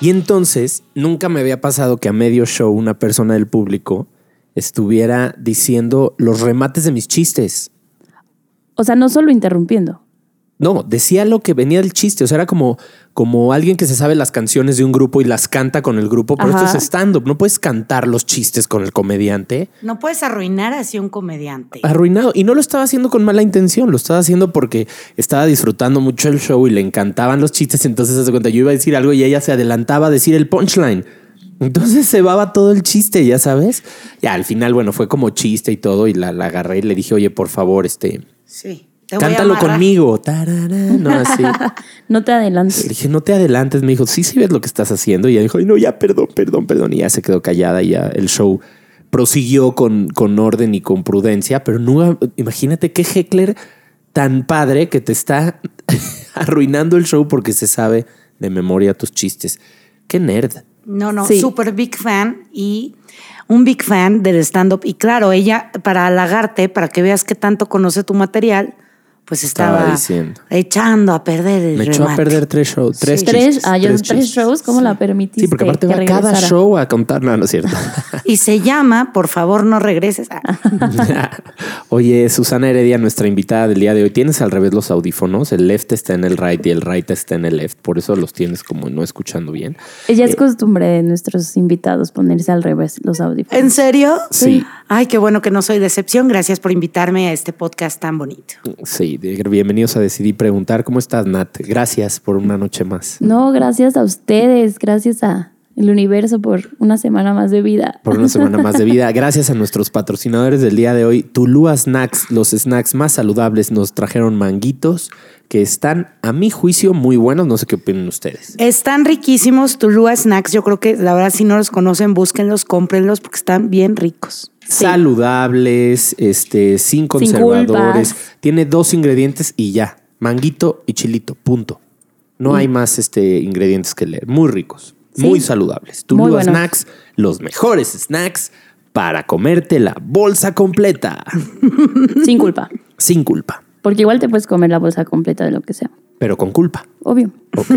Y entonces, nunca me había pasado que a medio show una persona del público estuviera diciendo los remates de mis chistes. O sea, no solo interrumpiendo. No, decía lo que venía del chiste. O sea, era como, como alguien que se sabe las canciones de un grupo y las canta con el grupo, pero Ajá. esto es stand-up. No puedes cantar los chistes con el comediante. No puedes arruinar así un comediante. Arruinado. Y no lo estaba haciendo con mala intención, lo estaba haciendo porque estaba disfrutando mucho el show y le encantaban los chistes. Entonces, se cuenta, yo iba a decir algo y ella se adelantaba a decir el punchline. Entonces se va todo el chiste, ya sabes. Ya al final, bueno, fue como chiste y todo. Y la, la agarré y le dije, oye, por favor, este, Sí. Te cántalo conmigo. Tarara. No, así. No te Le adelantes. dije, no te adelantes. Me dijo, sí, sí ves lo que estás haciendo. Y ella dijo, ay, no, ya, perdón, perdón, perdón. Y ya se quedó callada y ya el show prosiguió con, con orden y con prudencia. Pero no, imagínate qué heckler tan padre que te está arruinando el show porque se sabe de memoria tus chistes. Qué nerd. No, no, Sí. super big fan y un big fan del stand-up. Y claro, ella, para halagarte, para que veas que tanto conoce tu material, pues Estaba estaba, diciendo. echando a perder el Me echó a perder tres shows. Tres Sí. Tres, chistes, ah, yo- tres, chistes. shows, ¿cómo la permitiste? Sí, porque aparte va cada show a contar. No, no es cierto. Y se llama Por favor, no regreses. Ah, Oye, Susana Heredia, nuestra invitada del día de hoy, tienes al revés los audífonos. El left está en el right y el right está en el left. Por eso los tienes como no escuchando bien. Ya Eh, es costumbre de nuestros invitados ponerse al revés los audífonos. ¿En serio? Sí. Ay, qué bueno que no soy decepción. Gracias por invitarme a este podcast tan bonito. Sí, de- bienvenidos a Decidí Preguntar. ¿Cómo estás, Nat? Gracias por una noche más. No, gracias a ustedes, gracias a el universo por una semana más de vida. Por una semana más de vida. Gracias a nuestros patrocinadores del día de hoy. Tulúa Snacks, los snacks más saludables, nos trajeron manguitos que están, a mi juicio, muy buenos. No sé qué opinan ustedes. Están riquísimos Tulúa Snacks. Yo creo que la verdad, si no los conocen, búsquenlos, cómprenlos porque están bien ricos. saludables, este, sin conservadores. Tiene dos ingredientes y ya. Manguito y chilito, punto. No hay más este, ingredientes que leer. Muy ricos, Sí. muy saludables. Tulúa buenos. Snacks, los mejores snacks para comerte la bolsa completa. Sin culpa. sin culpa, Porque igual te puedes comer la bolsa completa de lo que sea. Pero con culpa. Obvio.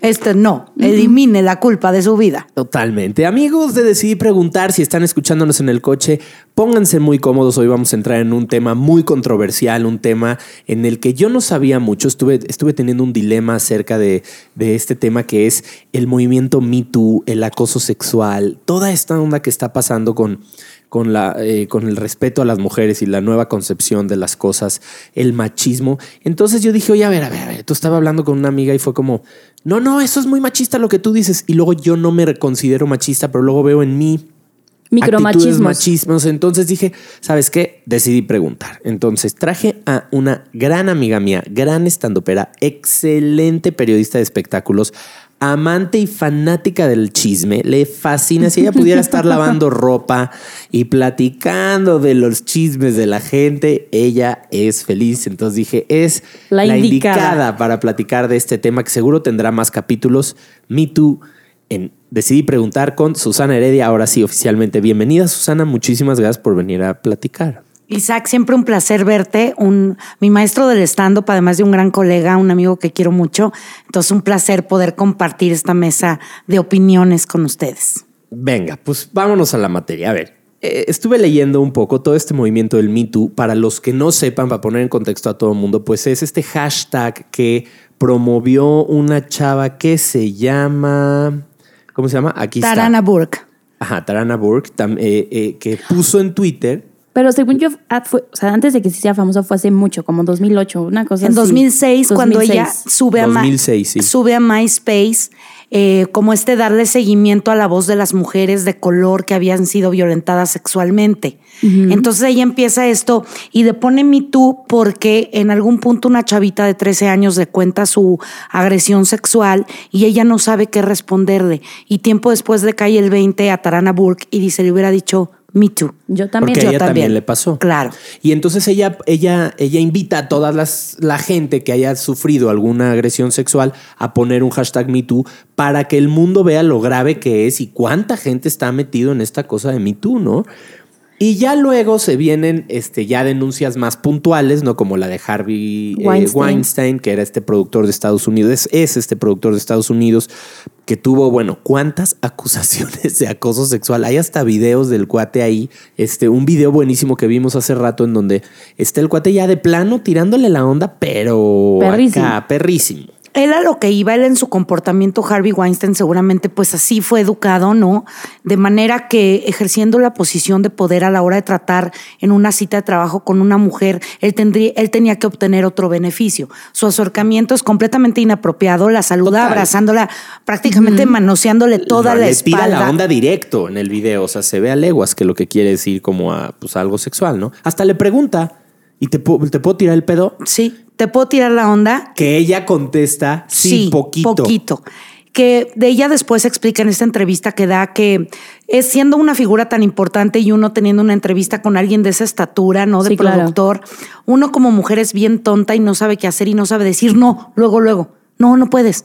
Este no, elimine la culpa de su vida. Totalmente. Amigos de Decidí Preguntar, si están escuchándonos en el coche, pónganse muy cómodos. Hoy vamos a entrar en un tema muy controversial, un tema en el que yo no sabía mucho. Estuve, estuve teniendo un dilema acerca de, de este tema que es el movimiento Me Too, el acoso sexual, toda esta onda que está pasando con, con, la, eh, con el respeto a las mujeres y la nueva concepción de las cosas, el machismo. Entonces yo dije, oye, a ver, a ver, a ver, tú estaba hablando con una amiga y fue como, no, no, eso es muy machista lo que tú dices. Y luego yo no me considero machista, pero luego veo en mí Micromachismos. machismos. Entonces dije, ¿sabes qué? Decidí preguntar. Entonces traje a una gran amiga mía, gran estandopera, excelente periodista de espectáculos, amante y fanática del chisme. Le fascina. Si ella pudiera estar lavando ropa y platicando de los chismes de la gente, ella es feliz. Entonces dije, es La la, indicada. indicada para platicar de este tema que seguro tendrá más capítulos. Me Too. En, decidí preguntar con Susana Heredia. Ahora sí, oficialmente. Bienvenida, Susana. Muchísimas gracias por venir a platicar. Isaac, siempre un placer verte. Un, mi maestro del stand-up, además de un gran colega, un amigo que quiero mucho. Entonces, un placer poder compartir esta mesa de opiniones con ustedes. Venga, pues vámonos a la materia. A ver, eh, estuve leyendo un poco todo este movimiento del Me Too. Para los que no sepan, para poner en contexto a todo el mundo, pues es este hashtag que promovió una chava que se llama. ¿Cómo se llama? Aquí Tarana está. Burke. Ajá, Tarana Burke, tam- eh, eh, que puso en Twitter Pero según yo, ah, fue, o sea, antes de que se hiciera famoso fue hace mucho, como 2008, una cosa En así. 2006, cuando ella 2006. sube a, 2006, sí. sube a MySpace, eh, como este darle seguimiento a la voz de las mujeres de color que habían sido violentadas sexualmente. Entonces ella empieza esto y le pone Me Too porque en algún punto una chavita de 13 años le cuenta su agresión sexual y ella no sabe qué responderle. Y tiempo después le cae el 20 a Tarana Burke y dice, le hubiera dicho Me Too. Yo también. Porque a yo ella también. también. le pasó. Claro. Y entonces ella, ella, ella invita a toda las, la gente que haya sufrido alguna agresión sexual a poner un hashtag MeToo para que el mundo vea lo grave que es y cuánta gente está metido en esta cosa de MeToo, ¿no? Y ya luego se vienen este, ya denuncias más puntuales, ¿no? Como la de Harvey eh, Weinstein. Que era este productor de Estados Unidos, es, es este productor de Estados Unidos, que tuvo, bueno, cuántas acusaciones de acoso sexual. Hay hasta videos del cuate ahí. Este, un video buenísimo que vimos hace rato en donde está el cuate ya de plano tirándole la onda, pero Perrísimo. acá, perrísimo. Él a lo que iba, él en su comportamiento, Harvey Weinstein seguramente pues así fue educado, ¿no? De manera que ejerciendo la posición de poder a la hora de tratar en una cita de trabajo con una mujer, él, tendría, él tenía que obtener otro beneficio. Su acercamiento es completamente inapropiado, la saluda Total. abrazándola, prácticamente manoseándole toda No, la le tira espalda. la onda directo en el video. O sea, se ve a leguas que lo que quiere decir como a pues, algo sexual, ¿no? Hasta le pregunta, ¿y te, te puedo tirar el pedo? Sí, ¿te puedo tirar la onda? Que ella contesta, sí, poquito. Poquito. Que de ella después explica en esta entrevista que da que es siendo una figura tan importante y uno teniendo una entrevista con alguien de esa estatura, ¿no? De Sí, claro. productor, uno como mujer es bien tonta y no sabe qué hacer y no sabe decir no, luego, luego. No, no puedes.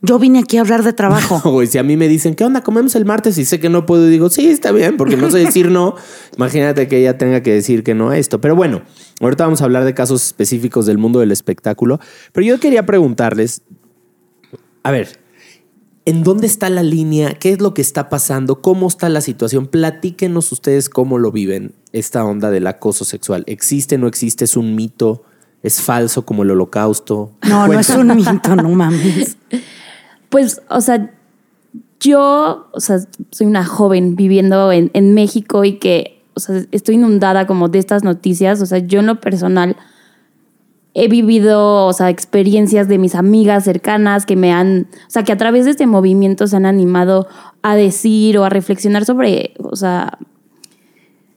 Yo vine aquí a hablar de trabajo. Güey, si a mí me dicen, ¿qué onda? ¿Comemos el martes? Y sé que no puedo, digo, sí, está bien, porque no sé decir no. Imagínate que ella tenga que decir que no a esto. Pero bueno, ahorita vamos a hablar de casos específicos del mundo del espectáculo. Pero yo quería preguntarles, a ver, ¿en dónde está la línea? ¿Qué es lo que está pasando? ¿Cómo está la situación? Platíquenos ustedes cómo lo viven, esta onda del acoso sexual. ¿Existe, no existe? ¿Es un mito? ¿Es falso como el holocausto? No, no es un mito, no mames. Pues, o sea, yo, o sea, soy una joven viviendo en, en México y que, o sea, estoy inundada como de estas noticias. O sea, yo en lo personal he vivido, o sea, experiencias de mis amigas cercanas que me han, o sea, que a través de este movimiento se han animado a decir o a reflexionar sobre, o sea,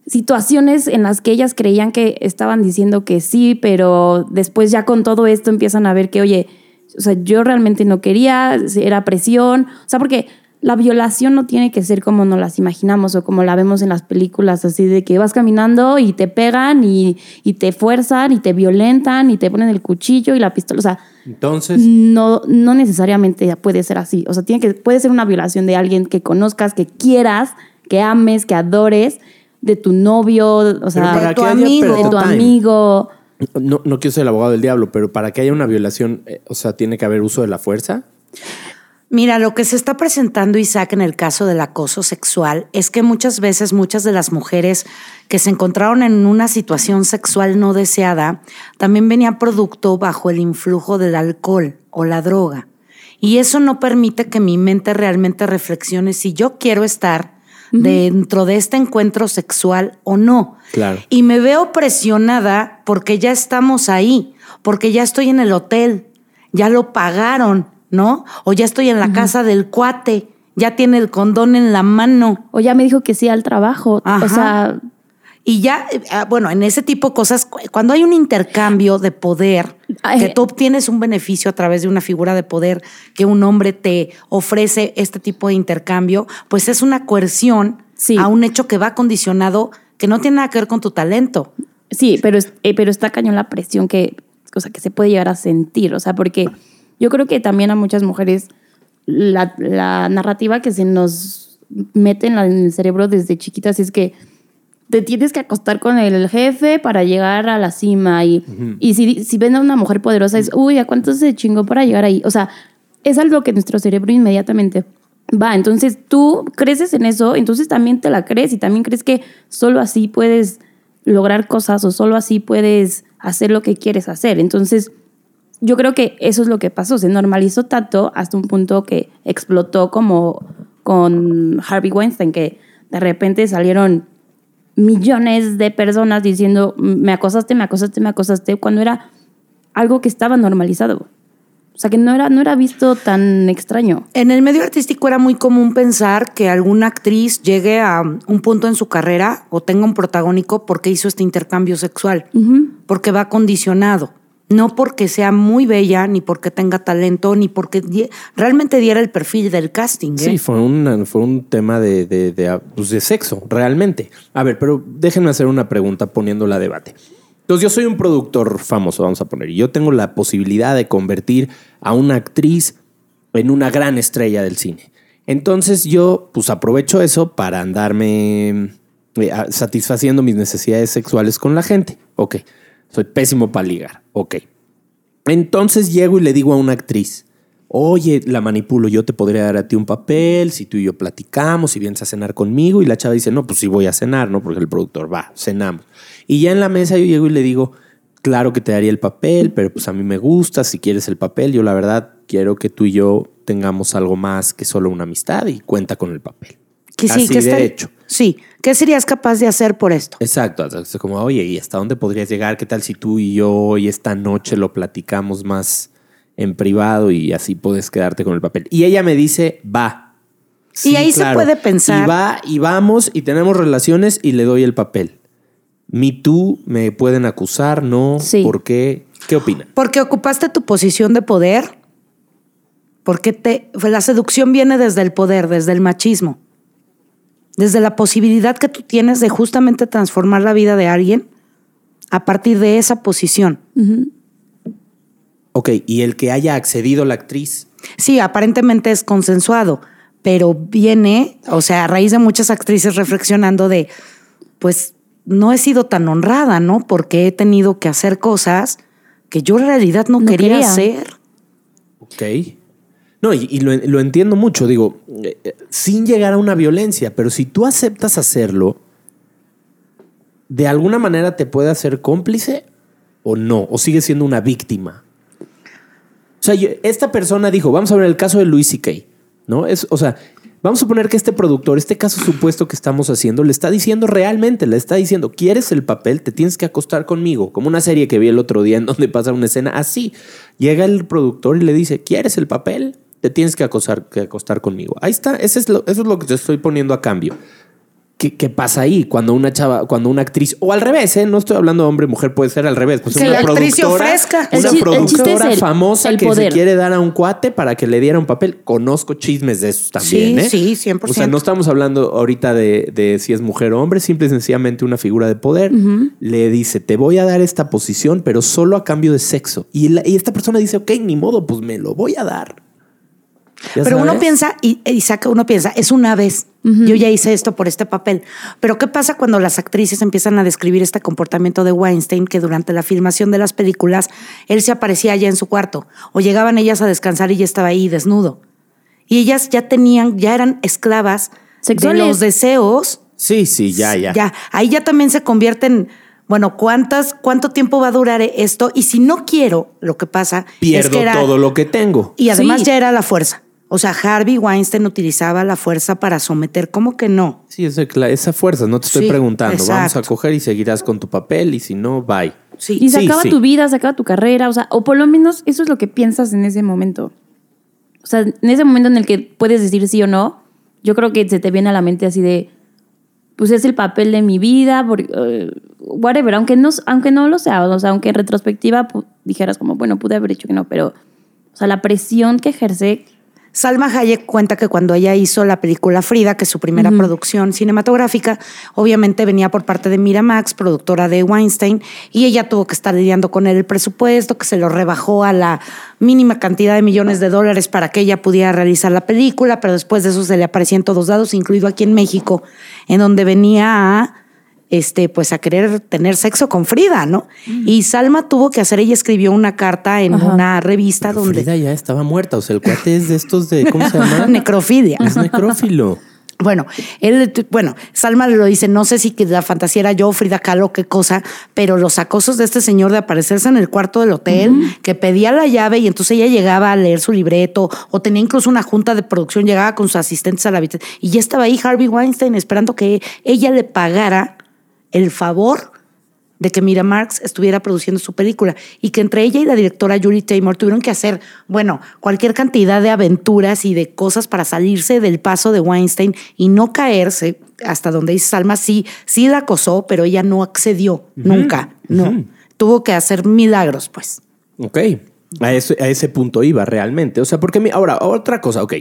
situaciones en las que ellas creían que estaban diciendo que sí, pero después ya con todo esto empiezan a ver que, oye, o sea, yo realmente no quería, era presión, o sea, porque la violación no tiene que ser como nos las imaginamos o como la vemos en las películas, así de que vas caminando y te pegan y, y te fuerzan y te violentan y te ponen el cuchillo y la pistola, o sea, Entonces, no, no necesariamente puede ser así. O sea, tiene que, puede ser una violación de alguien que conozcas, que quieras, que ames, que adores, de tu novio, o sea, de tu amigo. de tu time. amigo. No, no quiero ser el abogado del diablo, pero para que haya una violación, eh, o sea, tiene que haber uso de la fuerza. Mira, lo que se está presentando, Isaac, en el caso del acoso sexual es que muchas veces muchas de las mujeres que se encontraron en una situación sexual no deseada también venía producto bajo el influjo del alcohol o la droga. Y eso no permite que mi mente realmente reflexione si yo quiero estar dentro de este encuentro sexual o no. Claro. Y me veo presionada porque ya estamos ahí, porque ya estoy en el hotel, ya lo pagaron, ¿no? O ya estoy en la casa del cuate, ya tiene el condón en la mano. O ya me dijo que sí al trabajo. Ajá. O sea, Y ya, eh, ah, bueno, en ese tipo de cosas, cu- cuando hay un intercambio de poder, que tú obtienes un beneficio a través de una figura de poder que un hombre te ofrece este tipo de intercambio, pues es una coerción Sí. a un hecho que va condicionado, que no tiene nada que ver con tu talento. sí, pero, eh, pero está cañón la presión que, o sea, que se puede llegar a sentir. O sea, porque yo creo que también a muchas mujeres la, la narrativa que se nos mete en, la- en el cerebro desde chiquitas es que te tienes que acostar con el jefe para llegar a la cima. Y, y si, si ven a una mujer poderosa, es, uy, ¿a cuánto se chingó para llegar ahí? O sea, es algo que nuestro cerebro inmediatamente va. Entonces tú creces en eso, entonces también te la crees y también crees que solo así puedes lograr cosas o solo así puedes hacer lo que quieres hacer. Entonces, yo creo que eso es lo que pasó. Se normalizó tanto hasta un punto que explotó como con Harvey Weinstein, que de repente salieron millones de personas diciendo, me acosaste, me acosaste, me acosaste, cuando era algo que estaba normalizado. O sea, que no era, no era visto tan extraño. En el medio artístico era muy común pensar que alguna actriz llegue a un punto en su carrera o tenga un protagónico porque hizo este intercambio sexual, porque va condicionado. No porque sea muy bella, ni porque tenga talento, ni porque realmente diera el perfil del casting. ¿eh? Sí, fue, una- fue un tema de, de, de, pues, de sexo, realmente. A ver, pero déjenme hacer una pregunta poniéndola a debate. Entonces, yo soy un productor famoso, vamos a poner, y yo tengo la posibilidad de convertir a una actriz en una gran estrella del cine. Entonces, yo, pues, aprovecho eso para andarme eh, satisfaciendo mis necesidades sexuales con la gente. Ok, soy pésimo para ligar. Ok. Entonces llego y le digo a una actriz, oye, la manipulo, yo te podría dar a ti un papel, si tú y yo platicamos, si vienes a cenar conmigo. Y la chava dice, no, pues sí voy a cenar, ¿no? Porque el productor va, cenamos. Y ya en la mesa yo llego y le digo, claro que te daría el papel, pero pues a mí me gusta, si quieres el papel, yo la verdad quiero que tú y yo tengamos algo más que solo una amistad y cuenta con el papel. Que sí, Así que de está- hecho. Sí, ¿qué serías capaz de hacer por esto? Exacto, es como, oye, ¿y hasta dónde podrías llegar? ¿Qué tal si tú y yo hoy esta noche lo platicamos más en privado y así puedes quedarte con el papel? Y ella me dice, va. Y ahí se puede pensar- Y va, y vamos, y tenemos relaciones y le doy el papel. Me tú me pueden acusar, ¿no? Sí. ¿Por qué? ¿Qué opinan? Porque ocupaste tu posición de poder. Porque te, la seducción viene desde el poder, desde el machismo. Desde la posibilidad que tú tienes de justamente transformar la vida de alguien a partir de esa posición. Ok, y el que haya accedido la actriz. Sí, aparentemente es consensuado, pero viene, o sea, a raíz de muchas actrices reflexionando de, pues no he sido tan honrada, ¿no? Porque he tenido que hacer cosas que yo en realidad no, No quería quería. hacer. Ok. No, y, lo, lo entiendo mucho, digo, eh, eh, sin llegar a una violencia, pero si tú aceptas hacerlo, ¿de alguna manera te puede hacer cómplice o no? ¿O sigue siendo una víctima? O sea, esta persona dijo, vamos a ver el caso de Luis C.K., ¿no? Es, o sea, vamos a suponer que este productor, este caso supuesto que estamos haciendo, le está diciendo realmente, le está diciendo, ¿quieres el papel? Te tienes que acostar conmigo, como una serie que vi el otro día en donde pasa una escena así. Llega el productor y le dice, ¿quieres el papel? Te tienes que acostar, que acostar conmigo. Ahí está, eso es, lo, eso es lo que te estoy poniendo a cambio. ¿Qué, qué pasa ahí cuando una chava, cuando una actriz, o al revés, ¿eh? no estoy hablando de hombre, mujer, puede ser al revés. Pues Que una la productora, ofrezca. Una el productora el- famosa que se quiere dar a un cuate para que le diera un papel. Conozco chismes de esos también, Sí, ¿eh? sí, 100%. O sea, no estamos hablando ahorita de, de si es mujer o hombre, simple y sencillamente una figura de poder. Le dice, te voy a dar esta posición, pero solo a cambio de sexo. Y, la- y esta persona dice, ok, ni modo, pues me lo voy a dar. ¿Ya Pero uno piensa, y Isaac, uno piensa, es una vez. Yo ya hice esto por este papel. Pero ¿qué pasa cuando las actrices empiezan a describir este comportamiento de Weinstein, que durante la filmación de las películas, él se aparecía allá en su cuarto, o llegaban ellas a descansar y ya estaba ahí desnudo? Y ellas ya tenían, ya eran esclavas Sexuales. de los deseos. Sí, sí, ya, ya. Ya, ahí ya también se convierten, bueno, ¿cuántas, ¿cuánto tiempo va a durar esto? Y si no quiero, lo que pasa es Pierdo que era, todo lo que tengo. y además Sí. ya era la fuerza. O sea, Harvey Weinstein utilizaba la fuerza para someter, ¿cómo que no? Sí, esa, esa fuerza, no te estoy Sí, preguntando. Vamos a coger y seguirás con tu papel y si no, bye. Sí. Y se Sí, acaba sí. tu vida, se acaba tu carrera, o sea, o por lo menos eso es lo que piensas en ese momento. O sea, en ese momento en el que puedes decir sí o no, yo creo que se te viene a la mente así de, pues es el papel de mi vida, por- eh, whatever, aunque no, aunque no lo sea, o sea, aunque en retrospectiva dijeras como, bueno, pude haber dicho que no, pero, o sea, la presión que ejerce, Salma Hayek cuenta que cuando ella hizo la película Frida, que es su primera producción cinematográfica, obviamente venía por parte de Miramax, productora de Weinstein, y ella tuvo que estar lidiando con él el presupuesto, que se lo rebajó a la mínima cantidad de millones de dólares para que ella pudiera realizar la película, pero después de eso se le aparecía en todos lados, incluido aquí en México, en donde venía a este, pues a querer tener sexo con Frida, ¿no? Y Salma tuvo que hacer, ella escribió una carta en Ajá. una revista Pero donde Frida ya estaba muerta. O sea, el cuate es de estos de. ¿Cómo se llama? necrofilia. Es necrófilo. Bueno, él, bueno, Salma lo dice, no sé si que la fantasía era yo, Frida Kahlo, qué cosa, pero los acosos de este señor de aparecerse en el cuarto del hotel, que pedía la llave y entonces ella llegaba a leer su libreto, o tenía incluso una junta de producción, llegaba con sus asistentes a la habitación, y ya estaba ahí Harvey Weinstein esperando que ella le pagara el favor de que Mira Marx estuviera produciendo su película y que entre ella y la directora Julie Taymor tuvieron que hacer, bueno, cualquier cantidad de aventuras y de cosas para salirse del paso de Weinstein y no caerse hasta donde dice Salma, sí, sí la acosó, pero ella no accedió, nunca, no. Tuvo que hacer milagros, pues. Ok. A ese, a ese punto iba realmente. O sea, porque mi- ahora, otra cosa, ok.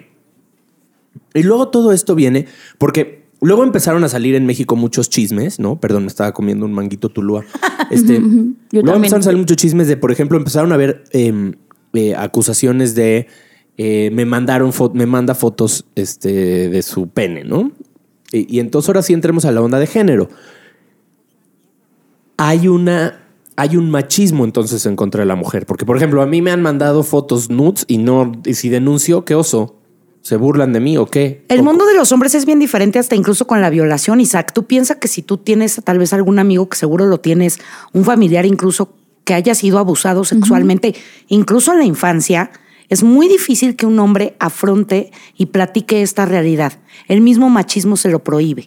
Y luego todo esto viene porque luego empezaron a salir en México muchos chismes, ¿no? Perdón, me estaba comiendo un manguito tulúa. Este, Yo luego también. empezaron a salir muchos chismes de, por ejemplo, empezaron a haber eh, eh, acusaciones de eh, me mandaron me manda fotos este, de su pene, ¿no? Y, y entonces ahora sí entremos a la onda de género. Hay una hay un machismo entonces en contra de la mujer. Porque, por ejemplo, a mí me han mandado fotos nudes y no, y si denuncio, ¿qué oso? ¿Se burlan de mí o qué? El O- mundo de los hombres es bien diferente hasta incluso con la violación, Isaac. Tú piensas que si tú tienes tal vez algún amigo que seguro lo tienes, un familiar incluso que haya sido abusado sexualmente, incluso en la infancia, es muy difícil que un hombre afronte y platique esta realidad. El mismo machismo se lo prohíbe,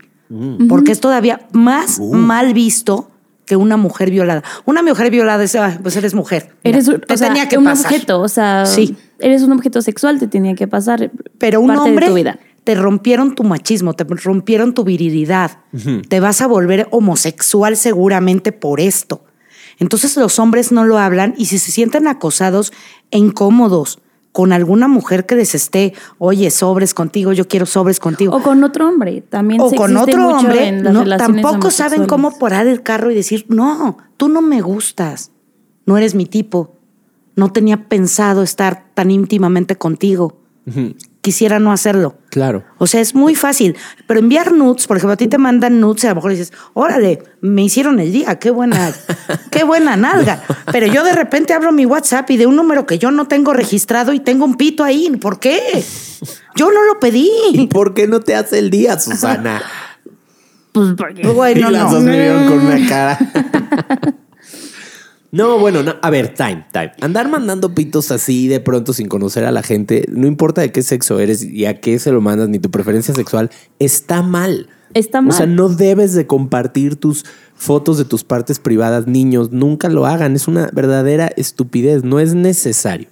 porque es todavía más mal visto que una mujer violada. Una mujer violada es, "Ah, pues eres mujer. Eres un- te o sea, tenía que un pasar". objeto, o sea, Sí. Eres un objeto sexual, te tenía que pasar. Pero un parte hombre de tu vida. te rompieron tu machismo, te rompieron tu virilidad. Te vas a volver homosexual seguramente por esto. Entonces los hombres no lo hablan y si se sienten acosados e incómodos con alguna mujer que les esté, oye, sobres contigo, yo quiero sobres contigo. O con otro hombre, también O se con otro mucho hombre, en las no, tampoco saben cómo parar el carro y decir, no, tú no me gustas, no eres mi tipo, no tenía pensado estar tan íntimamente contigo, quisiera no hacerlo. Claro. O sea, es muy fácil. Pero enviar nudes, por ejemplo, a ti te mandan nudes y a lo mejor dices, órale, me hicieron el día, qué buena, qué buena nalga. Pero yo de repente abro mi WhatsApp y de un número que yo no tengo registrado y tengo un pito ahí. ¿Por qué? Yo no lo ¿Y pedí. por qué no te hace el día, Susana? Pues porque Bueno, y las no. dos me vieron con una cara. No, bueno, no. a ver, time, time. Andar mandando pitos así de pronto sin conocer a la gente, no importa de qué sexo eres y a qué se lo mandas, ni tu preferencia sexual, está mal. Está O sea, mal. no debes de compartir tus fotos de tus partes privadas, niños, nunca lo hagan. Es una verdadera estupidez, no es necesario.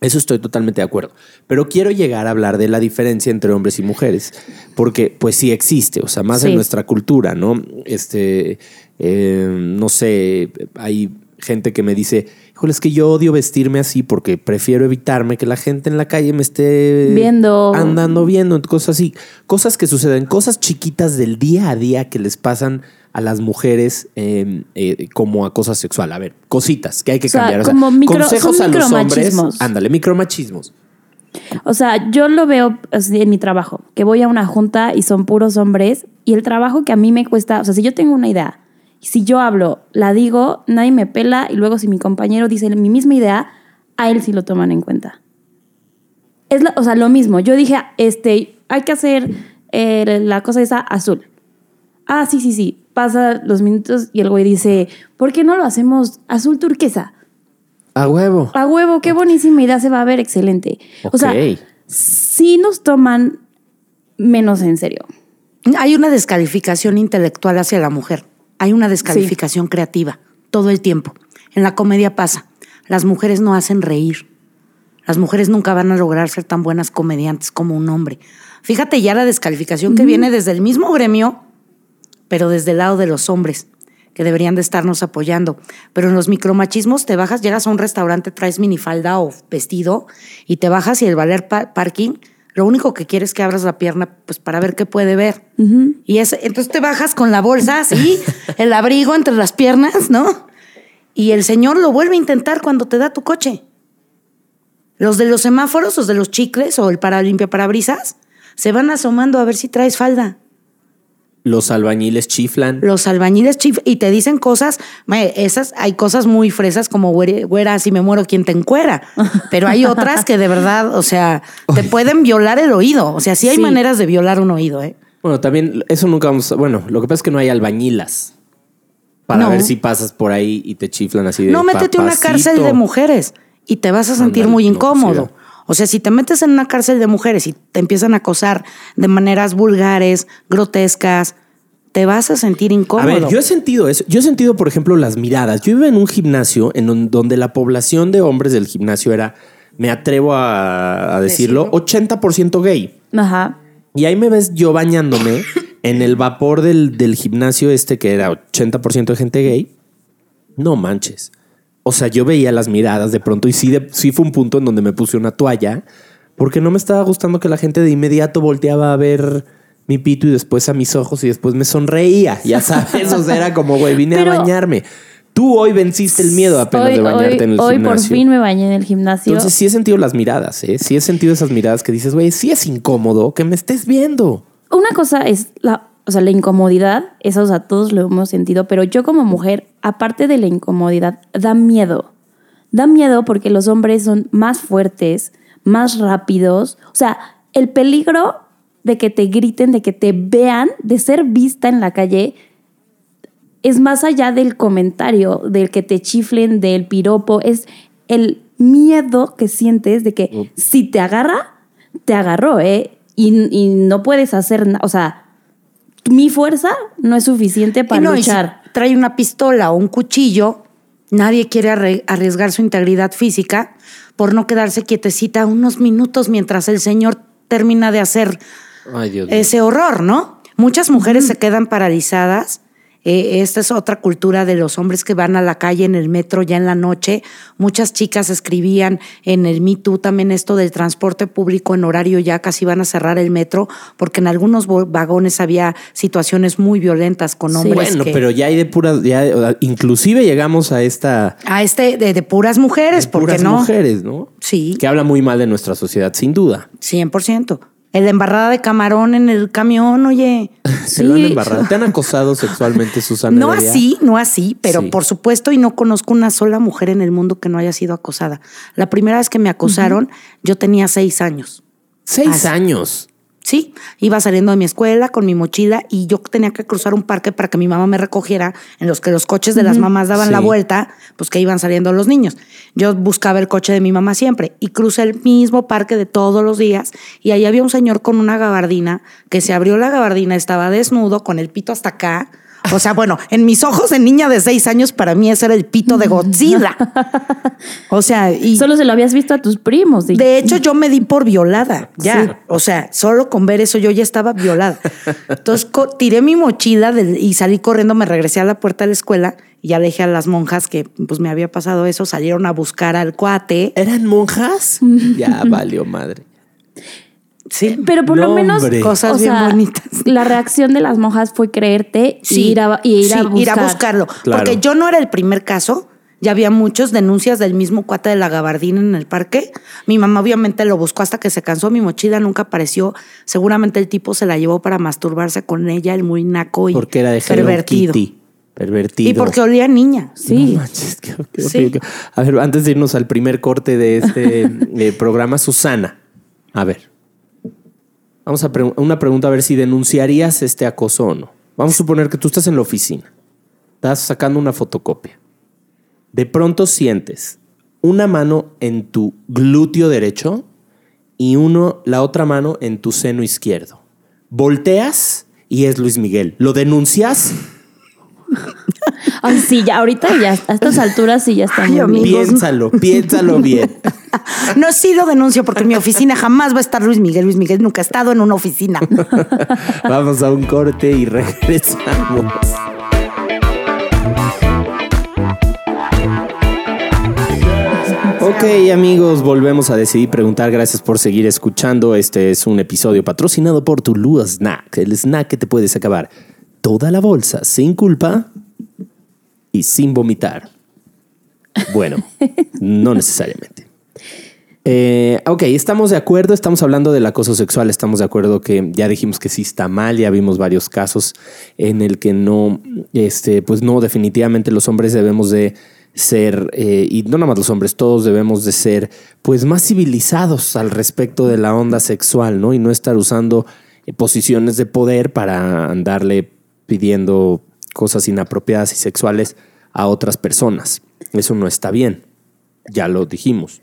Eso estoy totalmente de acuerdo. Pero quiero llegar a hablar de la diferencia entre hombres y mujeres, porque pues sí existe, o sea, más en nuestra cultura, ¿no? Este, eh, no sé, hay gente que me dice, híjole, es que yo odio vestirme así porque prefiero evitarme que la gente en la calle me esté Viendo. andando viendo, cosas así, cosas que suceden, cosas chiquitas del día a día que les pasan a las mujeres eh, eh, como acoso sexual. A ver, cositas que hay que O sea, cambiar. O sea, como micro- consejos a los hombres. Ándale, micromachismos. O sea, yo lo veo así en mi trabajo, que voy a una junta y son puros hombres y el trabajo que a mí me cuesta, o sea, si yo tengo una idea, si yo hablo, la digo, nadie me pela y luego si mi compañero dice mi misma idea, a él sí lo toman en cuenta. Es la- o sea, lo mismo. Yo dije, este, hay que hacer eh, la cosa esa azul. Ah, sí, sí, sí. Pasa los minutos y el güey dice, ¿por qué no lo hacemos azul turquesa? A huevo. A huevo, qué buenísima idea, se va a ver excelente. O sea, sí nos toman menos en serio. Hay una descalificación intelectual hacia la mujer. Hay una descalificación creativa todo el tiempo. En la comedia pasa. Las mujeres no hacen reír. Las mujeres nunca van a lograr ser tan buenas comediantes como un hombre. Fíjate ya la descalificación que viene desde el mismo gremio, pero desde el lado de los hombres, que deberían de estarnos apoyando. Pero en los micromachismos te bajas, llegas a un restaurante, traes minifalda o vestido y te bajas y el valer pa- parking, lo único que quieres es que abras la pierna pues para ver qué puede ver. Y es, entonces te bajas con la bolsa así, el abrigo entre las piernas, ¿no? Y el señor lo vuelve a intentar cuando te da tu coche. Los de los semáforos, los de los chicles o el para limpia parabrisas, se van asomando a ver si traes falda. Los albañiles chiflan. Los albañiles chif y te dicen cosas, esas hay cosas muy fresas como güera, si me muero, quien te encuera. Pero hay otras que de verdad, o sea, te pueden violar el oído. O sea, sí hay Sí. maneras de violar un oído, ¿eh? Bueno, también eso nunca vamos a... Bueno, lo que pasa es que no hay albañilas. Para No. ver si pasas por ahí y te chiflan así de No métete a una cárcel de mujeres y te vas a sentir muy no, incómodo. pues, o sea, si te metes en una cárcel de mujeres y te empiezan a acosar de maneras vulgares, grotescas, te vas a sentir A incómodo. ver, yo he sentido eso. Yo he sentido, por ejemplo, las miradas. Yo iba en un gimnasio en un- donde la población de hombres del gimnasio era, me atrevo a, a decirlo, 80% gay. Ajá. Y ahí me ves yo bañándome en el vapor del, del gimnasio este que era 80% de gente gay. No manches. O sea, yo veía las miradas de pronto y sí, de- sí fue un punto en donde me puse una toalla porque no me estaba gustando que la gente de inmediato volteaba a ver mi pito y después a mis ojos y después me sonreía. Ya sabes, o sea, era como, güey, vine Pero- a bañarme. Tú hoy venciste el miedo apenas hoy, de bañarte hoy- en el hoy gimnasio. por fin me bañé en el gimnasio. Entonces sí he sentido las miradas, ¿eh? Sí he sentido esas miradas que dices, güey, sí es incómodo que me estés viendo. Una cosa es la, o sea, la incomodidad, eso o sea, todos lo hemos sentido, pero yo como mujer, aparte de la incomodidad, da miedo. Da miedo porque los hombres son más fuertes, más rápidos. O sea, el peligro de que te griten, de que te vean, de ser vista en la calle, es más allá del comentario, del que te chiflen, del piropo, es el miedo que sientes de que si te agarra, te agarró, ¿eh? Y, y no puedes hacer nada, o sea, mi fuerza no es suficiente Y para no, y si luchar. trae una pistola o un cuchillo, nadie quiere arriesgar su integridad física por no quedarse quietecita unos minutos mientras el señor termina de hacer Ay, Dios mío. ese horror, ¿no? Muchas mujeres se quedan paralizadas. Eh, esta es otra cultura de los hombres que van a la calle en el metro ya en la noche. Muchas chicas escribían en el Me Too también esto del transporte público en horario ya casi van a cerrar el metro porque en algunos vagones había situaciones muy violentas con Sí. hombres. Bueno, que- pero ya hay de puras, ya, inclusive llegamos a esta A este de, de puras mujeres, de ¿por qué puras no? mujeres, ¿no? Sí, Que habla muy mal de nuestra sociedad, sin duda. 100%. El embarrada de camarón en el camión, oye. Se lo han embarrado. ¿Te han acosado sexualmente, Susana? No así, no así, pero Sí. por supuesto, y no conozco una sola mujer en el mundo que no haya sido acosada. La primera vez que me acosaron, yo tenía seis años. Seis Así. años. Sí, iba saliendo de mi escuela con mi mochila y yo tenía que cruzar un parque para que mi mamá me recogiera en los que los coches de las mamás daban la vuelta, pues que iban saliendo los niños. Yo buscaba el coche de mi mamá siempre y crucé el mismo parque de todos los días y ahí había un señor con una gabardina que se abrió la gabardina, estaba desnudo con el pito hasta acá. O sea, bueno, en mis ojos de niña de seis años, para mí ese era el pito de Godzilla. O sea, y Solo se lo habías visto a tus primos. y- de hecho, yo me di por violada, ya. Sí. O sea, solo con ver eso yo ya estaba violada. Entonces tiré mi mochila del- y salí corriendo, me regresé a la puerta de la escuela y ya le dije a las monjas que pues me había pasado eso, salieron a buscar al cuate. ¿Eran monjas? ya valió madre. Sí. Pero por lo menos. Cosas o bien sea, bonitas. La reacción de las monjas fue creerte y ir a, y ir, a sí, buscar. ir a buscarlo. Claro. Porque yo no era el primer caso. Ya había muchos denuncias del mismo cuate de la gabardina en el parque. Mi mamá obviamente lo buscó hasta que se cansó. Mi mochila nunca apareció. Seguramente el tipo se la llevó para masturbarse con ella, el muy naco y Porque era de pervertido. Kitty. Pervertido. Y porque olía a niña. Sí. No manches, qué- qué Sí. horrible. A ver, antes de irnos al primer corte de este eh, programa, Susana. A ver. Vamos a una pregunta a ver si denunciarías este acoso o no. Vamos a suponer que tú estás en la oficina. Estás sacando una fotocopia. De pronto sientes una mano en tu glúteo derecho y uno, la otra mano en tu seno izquierdo. Volteas y es Luis Miguel. ¿Lo denuncias? Ay, sí, ya ahorita ya a estas alturas sí ya está Ay, muy amigo. bien. Piénsalo, piénsalo bien. No, sí lo denuncio porque en mi oficina jamás va a estar Luis Miguel. Luis Miguel nunca ha estado en una oficina. Vamos a un corte y regresamos. Ok amigos, volvemos a decidir preguntar. Gracias por seguir escuchando. Este es un episodio patrocinado por tu Lua Snack, el snack que te puedes acabar toda la bolsa sin culpa sin vomitar. Bueno, no necesariamente. Eh, ok, estamos de acuerdo, estamos hablando del acoso sexual, estamos de acuerdo que ya dijimos que sí está mal, ya vimos varios casos en el que no, este, pues no, definitivamente los hombres debemos de ser, eh, y no nada más los hombres, todos debemos de ser, pues más civilizados al respecto de la onda sexual, ¿no? Y no estar usando eh, posiciones de poder para andarle pidiendo cosas inapropiadas y sexuales a otras personas. Eso no está bien, ya lo dijimos.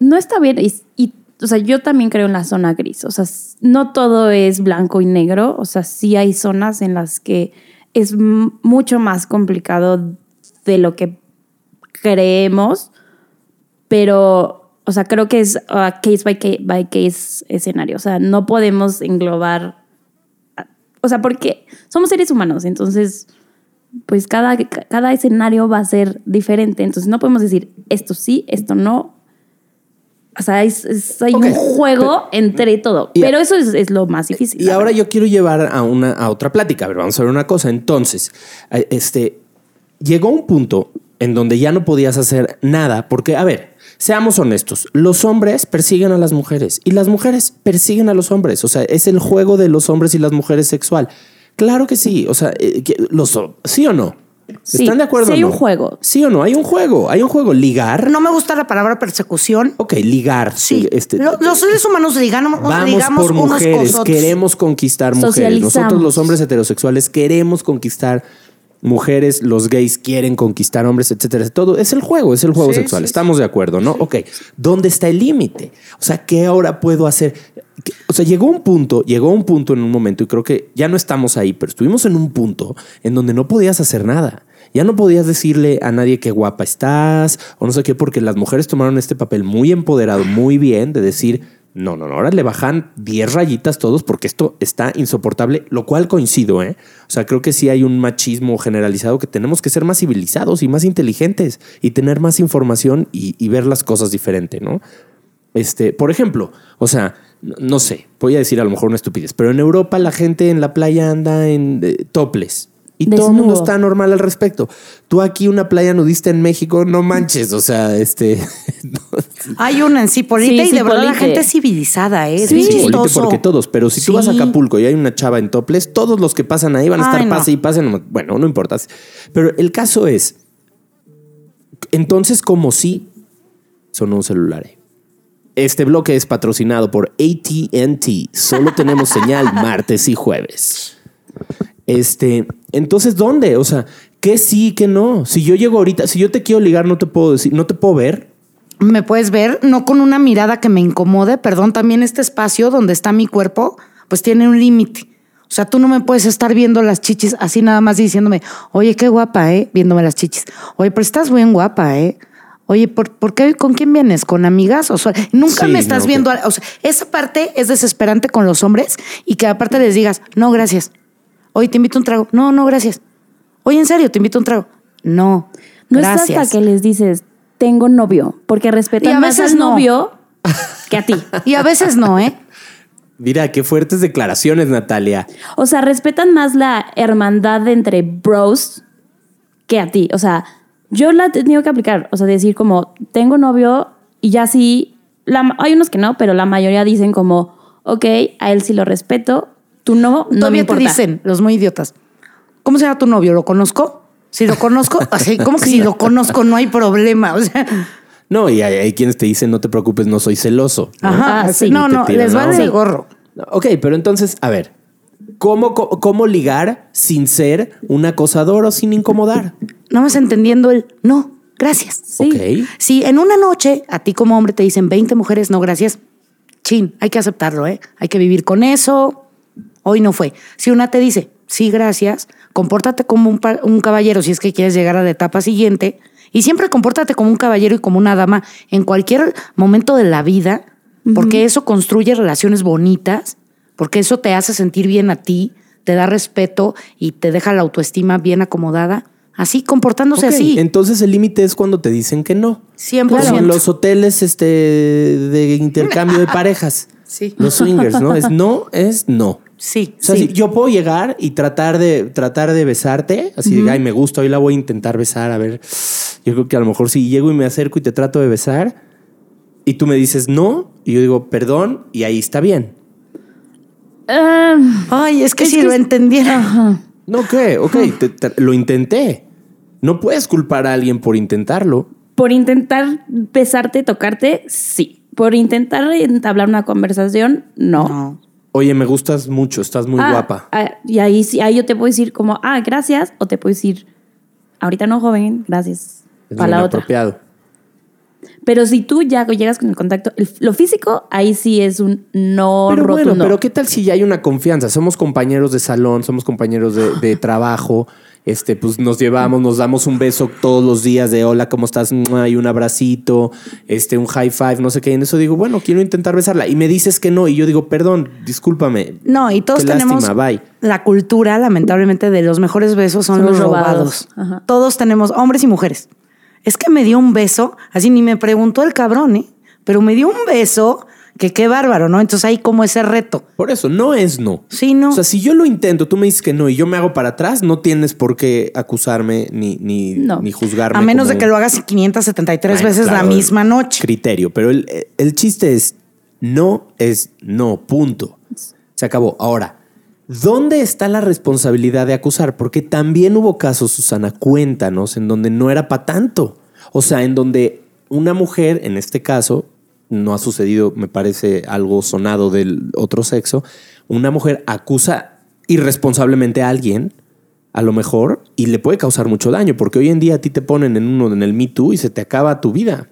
No está bien. Y, o sea, yo también creo en la zona gris. O sea, no todo es blanco y negro. O sea, sí hay zonas en las que es mucho más complicado de lo que creemos, pero, o sea, creo que es uh, case by case, by case escenario. O sea, no podemos englobar, a- o sea, porque somos seres humanos, entonces, pues cada, cada escenario va a ser diferente. Entonces, no podemos decir esto sí, esto no. O sea, es, es- hay un juego entre todo. Pero eso es, es lo más difícil. Y ahora yo quiero llevar a una a otra plática. A ver, vamos a ver una cosa. Entonces, eh, este llegó un punto en donde ya no podías hacer nada porque, a ver, seamos honestos, los hombres persiguen a las mujeres y las mujeres persiguen a los hombres. O sea, es el juego de los hombres y las mujeres sexual. Claro que sí. O sea, eh, los, ¿sí o no? Sí, ¿Están de acuerdo? sí hay no? un juego. Sí o no, hay un juego. Hay un juego. Ligar. No me gusta la palabra persecución. Ok, ligar. Sí, Este, Lo- los seres humanos ligamos, Vamos ligamos por mujeres, queremos conquistar mujeres. Nosotros los hombres heterosexuales queremos conquistar mujeres, los gays quieren conquistar hombres, etcétera. Todo es el juego, es el juego Sí, sexual. sí, Estamos de acuerdo, ¿no? Ok, ¿dónde está el límite? O sea, ¿qué ahora puedo hacer? ¿Qué- O sea, llegó un punto, llegó un punto en un momento y creo que ya no estamos ahí, pero estuvimos en un punto en donde no podías hacer nada. Ya no podías decirle a nadie qué guapa estás o no sé qué, porque las mujeres tomaron este papel muy empoderado, muy bien, de decir, no, no, no, ahora le bajan 10 rayitas todos porque esto está insoportable, lo cual coincido, ¿eh? O sea, creo que sí hay un machismo generalizado que tenemos que ser más civilizados y más inteligentes y tener más información y, ver las cosas diferente, ¿no? Este, por ejemplo, o sea, no, no sé, voy a decir a lo mejor una estupidez, pero en Europa la gente en la playa anda en eh, toples. Y todo el mundo está normal al respecto. Tú aquí una playa nudista en México, no manches, o sea, este... Hay una en Cipolite Sí, y de verdad la gente es civilizada, ¿eh? Es Sí, chistoso. porque todos, pero si tú vas a Sí. Acapulco y hay una chava en toples, todos los que pasan ahí van a estar Ay, no. pase y pasen. Bueno, no importa. Pero el caso es, entonces, como si sonó un celular. eh. Este bloque es patrocinado por ATT. Solo tenemos señal martes y jueves. Este, entonces, ¿dónde? O sea, ¿qué sí, qué no? Si yo llego ahorita, si yo te quiero ligar, no te puedo decir, no te puedo ver. Me puedes ver, no con una mirada que me incomode, perdón, también este espacio donde está mi cuerpo, pues tiene un límite. O sea, tú no me puedes estar viendo las chichis así nada más diciéndome, oye, qué guapa, ¿eh? Viéndome las chichis. Oye, pero estás bien guapa, ¿eh? Oye, ¿por, por qué, ¿con quién vienes? ¿Con amigas? O sea, nunca Sí, me estás no, viendo. a- O sea, esa parte es desesperante con los hombres y que aparte les digas, no, gracias. Oye, te invito a un trago. No, no, gracias. Oye, en serio, te invito a un trago. No, No gracias. es hasta que les dices, tengo novio, porque Y a respetan más veces al no. novio que a ti. Y a veces no, ¿eh? Mira, qué fuertes declaraciones, Natalia. O sea, respetan más la hermandad entre bros que a ti. O sea, yo la he tenido que aplicar. O sea, decir como, tengo novio y ya sí. La, hay unos que no, pero la mayoría dicen como, ok, a él sí lo respeto, tú no, no me Todavía te dicen, los muy idiotas. ¿Cómo se llama tu novio? ¿Lo conozco? Si lo conozco, así como que si lo conozco no hay problema. O sea, No, y hay, hay quienes te dicen, no te preocupes, no soy celoso. ¿no? ajá, Ah, sí. no, no, tiran les vale onda. el gorro. Ok, pero entonces, a ver, ¿cómo, cómo, cómo ligar sin ser un acosador o sin incomodar? No vas entendiendo el no, gracias. Sí. Ok. Si en una noche a ti como hombre te dicen 20 mujeres, no, gracias, chin, hay que aceptarlo, ¿eh? Hay que vivir con eso. Hoy no fue. Si una te dice, sí, gracias, compórtate como un, caballero si es que quieres llegar a la etapa siguiente. Y siempre compórtate como un caballero y como una dama en cualquier momento de la vida, porque eso construye relaciones bonitas, porque eso te hace sentir bien a ti, te da respeto y te deja la autoestima bien acomodada. Así, comportándose así. Entonces el límite es cuando te dicen que no. 100%. Como en los hoteles este, de intercambio de parejas. Sí. Los swingers, ¿no? Es no, es no. Sí, O sea, sí. si yo puedo llegar y tratar de, tratar de besarte, así de, ay, me gusta, hoy la voy a intentar besar, a ver. Yo creo que a lo mejor si llego y me acerco y te trato de besar y tú me dices no, y yo digo perdón, y ahí está bien. Ah, Ay, es que Es si que lo entendiera. ajá. No, ¿qué? Ok, te- te- lo intenté. No puedes culpar a alguien por intentarlo. Por intentar besarte, tocarte, sí. Por intentar entablar una conversación, no. No. Oye, me gustas mucho, estás muy Ah, guapa. ah, y ahí, ahí yo te puedo decir como, ah, gracias, o te puedo decir, ahorita no, joven, gracias. Es Para la otra. inapropiado. Pero si tú ya llegas con el contacto, el- lo físico, ahí sí es un no Pero rotundo. bueno, pero ¿qué tal si ya hay una confianza? Somos compañeros de salón, somos compañeros de, de trabajo, este, pues nos llevamos, nos damos un beso todos los días de hola, ¿cómo estás? Y un abracito, este, un high five, no sé qué. Y en eso digo, bueno, quiero intentar besarla. Y me dices que no. Y yo digo, perdón, discúlpame. No, y todos Qué tenemos lástima, bye. la cultura, lamentablemente, de los mejores besos son, Son los robados. Todos tenemos, hombres y mujeres. Es que me dio un beso, así ni me preguntó el cabrón, ¿eh? Pero me dio un beso que qué bárbaro, ¿no? Entonces hay como ese reto. Por eso, no es no. Sí, no. O sea, si yo lo intento, tú me dices que no y yo me hago para atrás, no tienes por qué acusarme ni, ni, No. ni juzgarme. a menos como de que lo hagas 573 Bueno, veces claro, la misma noche. Criterio. Pero el, el chiste es no es no, punto. Se acabó. Ahora, ¿dónde está la responsabilidad de acusar? Porque también hubo casos, Susana, cuéntanos, en donde no era para tanto. O sea, en donde una mujer, en este caso, no ha sucedido, me parece, algo sonado del otro sexo, una mujer acusa irresponsablemente a alguien, a lo mejor, y le puede causar mucho daño, porque hoy en día a ti te ponen en uno en el Me Too y se te acaba tu vida.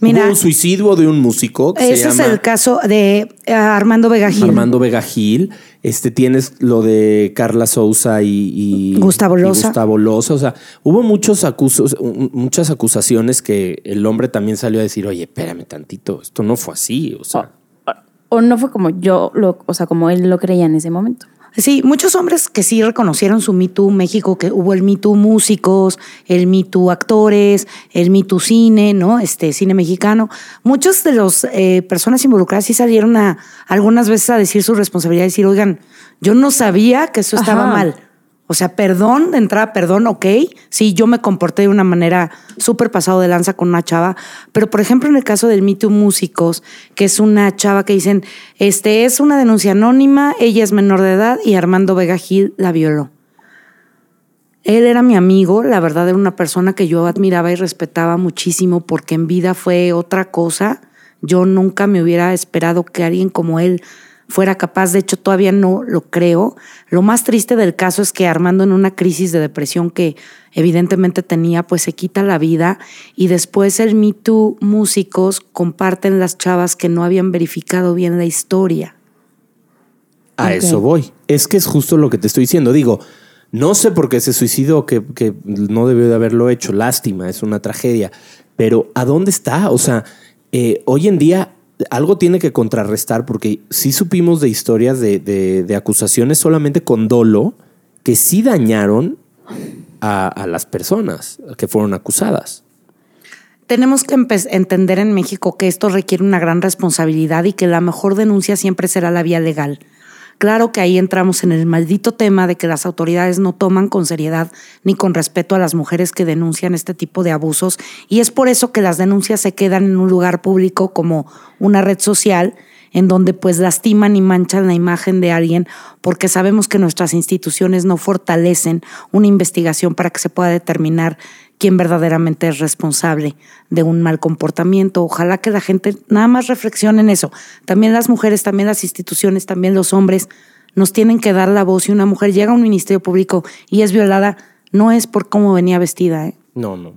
Mira, Hubo un suicidio de un músico que se ese es llama el caso de eh, Armando Vega Gil. Armando Vega Gil. Este tienes lo de Carla Sousa y, y- Gustavo y Loza. Gustavo Loza. O sea, hubo muchos acusos, muchas acusaciones que el hombre también salió a decir, oye, espérame tantito, esto no fue así. O sea, O no fue como yo, lo, o sea, como él lo creía en ese momento. Sí, muchos hombres que sí reconocieron su Me Too México, que hubo el Me Too músicos, el Me Too actores, el Me Too cine, ¿no? Este cine mexicano. Muchas de las personas involucradas sí salieron a algunas veces a decir su responsabilidad, decir, oigan, yo no sabía que eso estaba Ajá. mal. O sea, perdón, de entrada, perdón, ok. Sí, yo me comporté de una manera súper pasado de lanza con una chava. Pero, por ejemplo, en el caso del Me Too Músicos, que es una chava que dicen, este es una denuncia anónima, ella es menor de edad y Armando Vega Gil la violó. Él era mi amigo, la verdad era una persona que yo admiraba y respetaba muchísimo porque en vida fue otra cosa. Yo nunca me hubiera esperado que alguien como él fuera capaz, de hecho todavía no lo creo. Lo más triste del caso es que Armando en una crisis de depresión que evidentemente tenía, pues se quita la vida y después el Me Too músicos comparten las chavas que no habían verificado bien la historia. a eso voy. Es que es justo lo que te estoy diciendo. Digo, no sé por qué se suicidó, que, que no debió de haberlo hecho. Lástima, es una tragedia. Pero ¿a dónde está? O sea, eh, hoy en día algo tiene que contrarrestar porque sí supimos de historias de, de- acusaciones solamente con dolo que sí dañaron a, las personas que fueron acusadas. Tenemos que entender en México que esto requiere una gran responsabilidad y que la mejor denuncia siempre será la vía legal. Claro que ahí entramos en el maldito tema de que las autoridades no toman con seriedad ni con respeto a las mujeres que denuncian este tipo de abusos y es por eso que las denuncias se quedan en un lugar público como una red social en donde pues lastiman y manchan la imagen de alguien porque sabemos que nuestras instituciones no fortalecen una investigación para que se pueda determinar quién verdaderamente es responsable de un mal comportamiento. Ojalá que la gente nada más reflexione en eso. También las mujeres, también las instituciones, también los hombres nos tienen que dar la voz. Si una mujer llega a un ministerio público y es violada, no es por cómo venía vestida. ¿eh? No, no.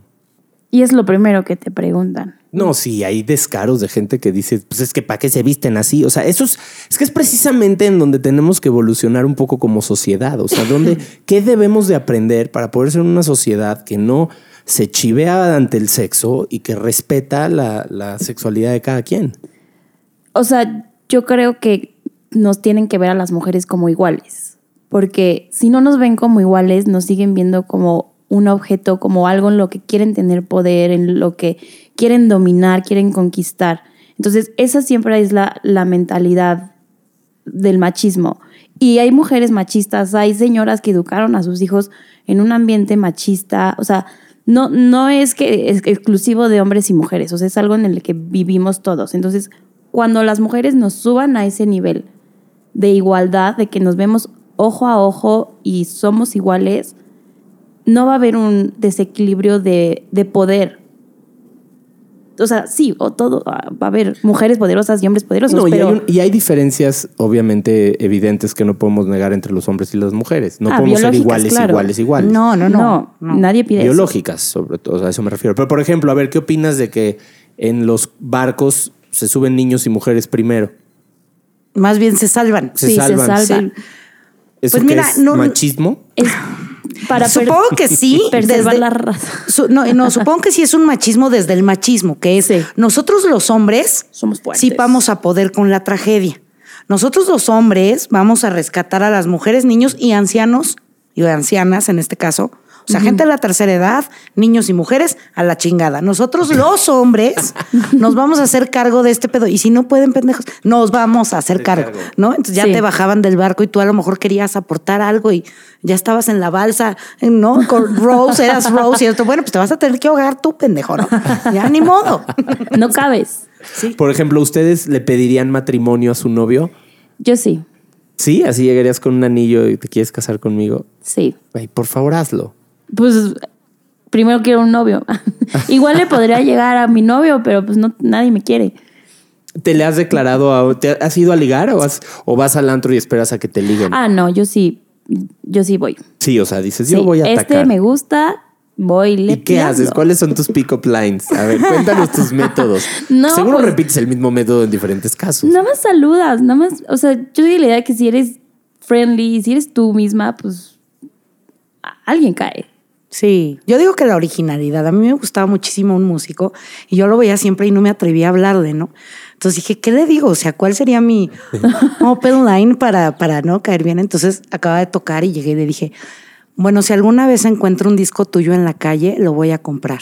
Y es lo primero que te preguntan. No, sí, hay descaros de gente que dice, pues es que para qué se visten así. O sea, eso es, es que es precisamente en donde tenemos que evolucionar un poco como sociedad. O sea, donde, ¿qué debemos de aprender para poder ser una sociedad que no se chivea ante el sexo y que respeta la, la sexualidad de cada quien? O sea, yo creo que nos tienen que ver a las mujeres como iguales. Porque si no nos ven como iguales, nos siguen viendo como un objeto, como algo en lo que quieren tener poder, en lo que quieren dominar, quieren conquistar. Entonces, esa siempre es la, la mentalidad del machismo. Y hay mujeres machistas, hay señoras que educaron a sus hijos en un ambiente machista. O sea, no, no es que es exclusivo de hombres y mujeres, o sea, es algo en el que vivimos todos. Entonces, cuando las mujeres nos suban a ese nivel de igualdad, de que nos vemos ojo a ojo y somos iguales, no va a haber un desequilibrio de, de poder. O sea, sí, o todo, ah, va a haber mujeres poderosas y hombres poderosos, No, y, hay un- y hay diferencias obviamente evidentes que no podemos negar entre los hombres y las mujeres. No Ah, podemos ser iguales, claro. iguales, iguales. No, no, no. no, nadie pide eso. biológicas, sobre todo, a eso me refiero. Pero, por ejemplo, a ver, ¿qué opinas de que en los barcos se suben niños y mujeres primero. Más bien se salvan. Se sí, salvan. se salvan. ¿Eso Pues mira, es no- machismo? Es para Supongo que sí. desde- la raza. Su- no, no, supongo que sí es un machismo desde el machismo, que es Sí. nosotros los hombres Somos fuertes. sí vamos a poder con la tragedia. Nosotros los hombres vamos a rescatar a las mujeres, niños y ancianos, y ancianas en este caso. O sea, gente de la tercera edad, niños y mujeres, a la chingada. Nosotros los hombres nos vamos a hacer cargo de este pedo. Y si no pueden, pendejos, nos vamos a hacer cargo, cargo. ¿no? Entonces ya Sí. te bajaban del barco y tú a lo mejor querías aportar algo y ya estabas en la balsa, ¿no? Con Rose, eras Rose y esto. Bueno, pues te vas a tener que ahogar tú, pendejo, ¿no? Ya ni modo. No cabes. Por ejemplo, ¿ustedes le pedirían matrimonio a su novio? Yo sí, Sí, así llegarías con un anillo y te quieres casar conmigo. sí. Güey, por favor, hazlo. Pues primero quiero un novio. Igual le podría llegar a mi novio, pero pues no nadie me quiere. ¿Te le has declarado a... ¿Te has ido a ligar o, has- o vas al antro y esperas a que te liguen? Ah, no, yo sí, yo sí voy. Sí, o sea, dices, yo Sí, voy a este atacar. me gusta, voy le ¿Y qué haces? ¿Cuáles son tus pick-up lines? A ver, cuéntanos tus métodos. No, Seguro pues- repites el mismo método en diferentes casos. Nada más saludas, nada más, o sea, yo de la idea que si eres friendly, si eres tú misma, pues alguien cae. Sí, yo digo que la originalidad. A mí me gustaba muchísimo un músico y yo lo veía siempre y no me atrevía a hablarle, ¿no? Entonces dije, ¿qué le digo? O sea, ¿cuál sería mi open line para, para no caer bien? Entonces acaba de tocar y llegué y le dije, bueno, si alguna vez encuentro un disco tuyo en la calle, lo voy a comprar.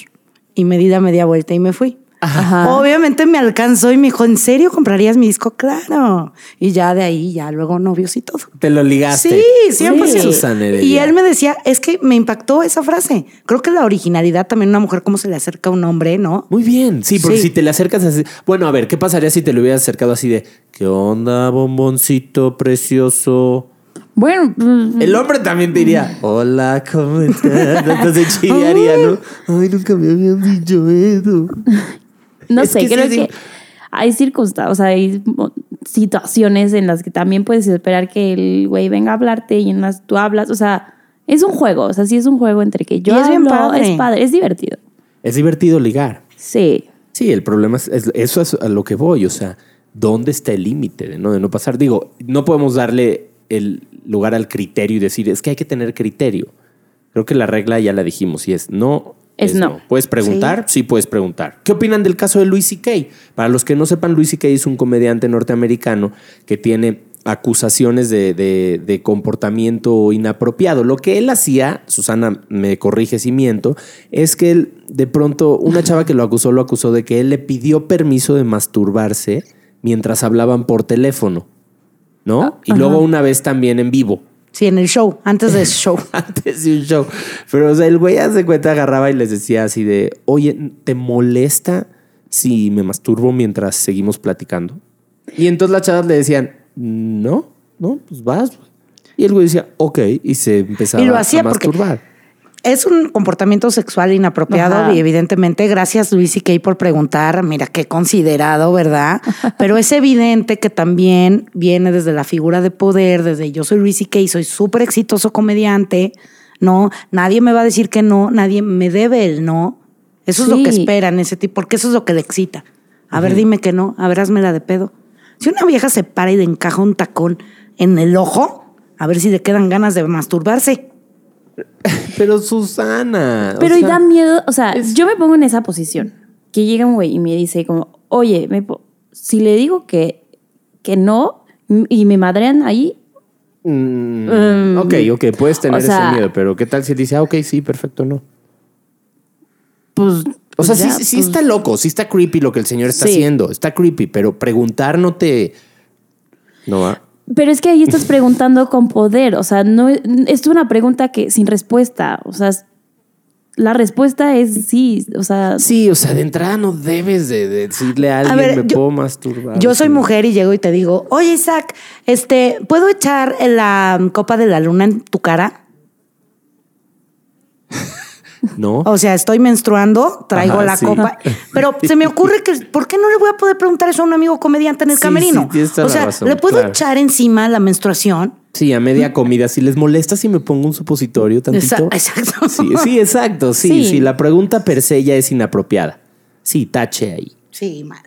Y me di la media vuelta y me fui. Ajá. Obviamente me alcanzó y me dijo, ¿en serio comprarías mi disco? Claro. Y ya de ahí, ya luego novios y todo. Te lo ligaste. Sí, 100%. Susana Heredia. Y él me decía, es que me impactó esa frase. Creo que la originalidad también una mujer cómo se le acerca a un hombre, ¿no? Muy bien, sí, porque Sí. si te le acercas así. Bueno, a ver, ¿qué pasaría si te lo hubieras acercado así de ¿Qué onda, bomboncito precioso? Bueno, pues, El hombre también diría, hola, ¿cómo estás? Entonces chillaría, ¿no? Ay, nunca me habían dicho eso. No Es sé, que creo sí, que sí. hay circunstancias, o sea, hay situaciones en las que también puedes esperar que el güey venga a hablarte y en las tú hablas, o sea, es un juego, o sea, sí es un juego entre que yo Y es bien hablo, padre. es padre, es divertido. Es divertido ligar. Sí. Sí, el problema es, es- eso es a lo que voy, o sea, ¿dónde está el límite de no, de no pasar? Digo, no podemos darle el lugar al criterio y decir, es que hay que tener criterio. Creo que la regla ya la dijimos y es no. Es no. ¿Puedes preguntar? Sí. puedes preguntar. ¿Qué opinan del caso de Louis C.K.? Para los que no sepan, Louis C.K. es un comediante norteamericano que tiene acusaciones de, de- de comportamiento inapropiado. Lo que él hacía, Susana me corrige si miento, es que él de pronto, una chava que lo acusó, lo acusó de que él le pidió permiso de masturbarse mientras hablaban por teléfono, ¿no? Y luego una vez también en vivo. Sí, en el show, antes del show. antes de un show. Pero, o sea, el güey hace cuenta, agarraba y les decía así de, oye, ¿te molesta si me masturbo mientras seguimos platicando? Y entonces las chavas le decían, no, no, pues vas. Y el güey decía, ok, y se empezaba Y lo hacía a porque- masturbar. Es un comportamiento sexual inapropiado Ajá. y evidentemente gracias Luis y Kay por preguntar, mira qué considerado, ¿verdad? Pero es evidente que también viene desde la figura de poder, desde yo soy Luis y Kay, soy súper exitoso comediante, no, nadie me va a decir que no, nadie me debe el no. Eso es lo que esperan ese tipo, porque eso es lo que le excita. A ver, dime que no, a ver, hazmela de pedo. Si una vieja se para y le encaja un tacón en el ojo, a ver si le quedan ganas de masturbarse. Pero Susana. o Pero y da miedo, o sea, yo me pongo en esa posición, que llega un güey y me dice como, oye, me si le digo que, que no y me madrean ahí, mm, Mm, ok, ok, puedes tener o sea- ese miedo, pero ¿qué tal si dice, ah, ok, sí, perfecto, no? pues... O sea, pues sí, sí pues, está loco, sí está creepy lo que el señor está Sí. haciendo. Está creepy, pero preguntar no te. No va. Pero es que ahí estás preguntando con poder, o sea, no es una pregunta que sin respuesta, o sea, la respuesta es sí, o sea, Sí, o sea, de entrada no debes de, de decirle a alguien, ver, me yo- puedo masturbar. Yo soy Sí. mujer y llego y te digo, oye Isaac, este, ¿puedo echar la copa de la luna en tu cara? No. O sea, estoy menstruando, traigo Ajá, la sí. copa, pero se me ocurre que, ¿por qué no le voy a poder preguntar eso a un amigo comediante en el Sí, camerino? sí, o sea, razón, ¿le puedo claro. echar encima la menstruación? Sí, a media comida. Si les molesta si me pongo un supositorio tantito. Exacto. Sí, sí, exacto. Sí, sí, Sí. La pregunta per se ya es inapropiada. Sí, tache ahí. Sí, mal.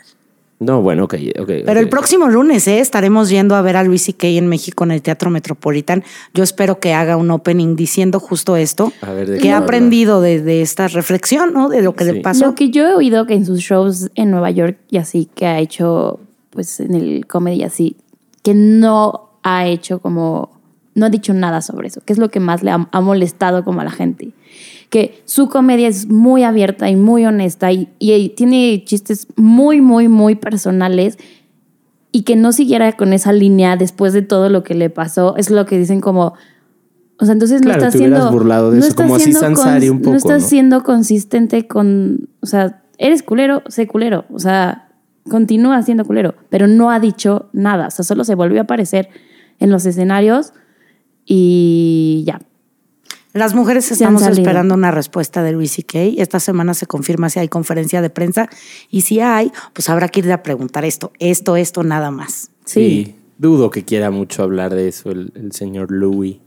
No, bueno, ok, ok. Pero el próximo lunes ¿eh? estaremos yendo a ver a Luis C.K. en México en el Teatro Metropolitan. Yo espero que haga un opening diciendo justo esto. A ver, ¿de qué que ha aprendido de, de esta reflexión, ¿no? De lo que Sí. le pasó. Lo que yo he oído que en sus shows en Nueva York y así, que ha hecho, pues en el comedy así, que no ha hecho como, no ha dicho nada sobre eso, que es lo que más le ha, ha molestado como a la gente. Que su comedia es muy abierta y muy honesta y, y tiene chistes muy, muy, muy personales y que no siguiera con esa línea después de todo lo que le pasó, es lo que dicen como, o sea, entonces Claro, no está te hubieras siendo... burlado de no eso, está como así siendo Sansari cons- un poco, No estás ¿no? siendo consistente con, o sea, eres culero, sé culero, o sea, continúa siendo culero, pero no ha dicho nada, o sea, solo se volvió a aparecer en los escenarios y ya. Las mujeres estamos esperando una respuesta de Luis C.K. Esta semana se confirma si hay conferencia de prensa y si hay, pues habrá que ir a preguntar esto, esto, esto, nada más. Sí. Dudo que quiera mucho hablar de eso el, el señor Louis.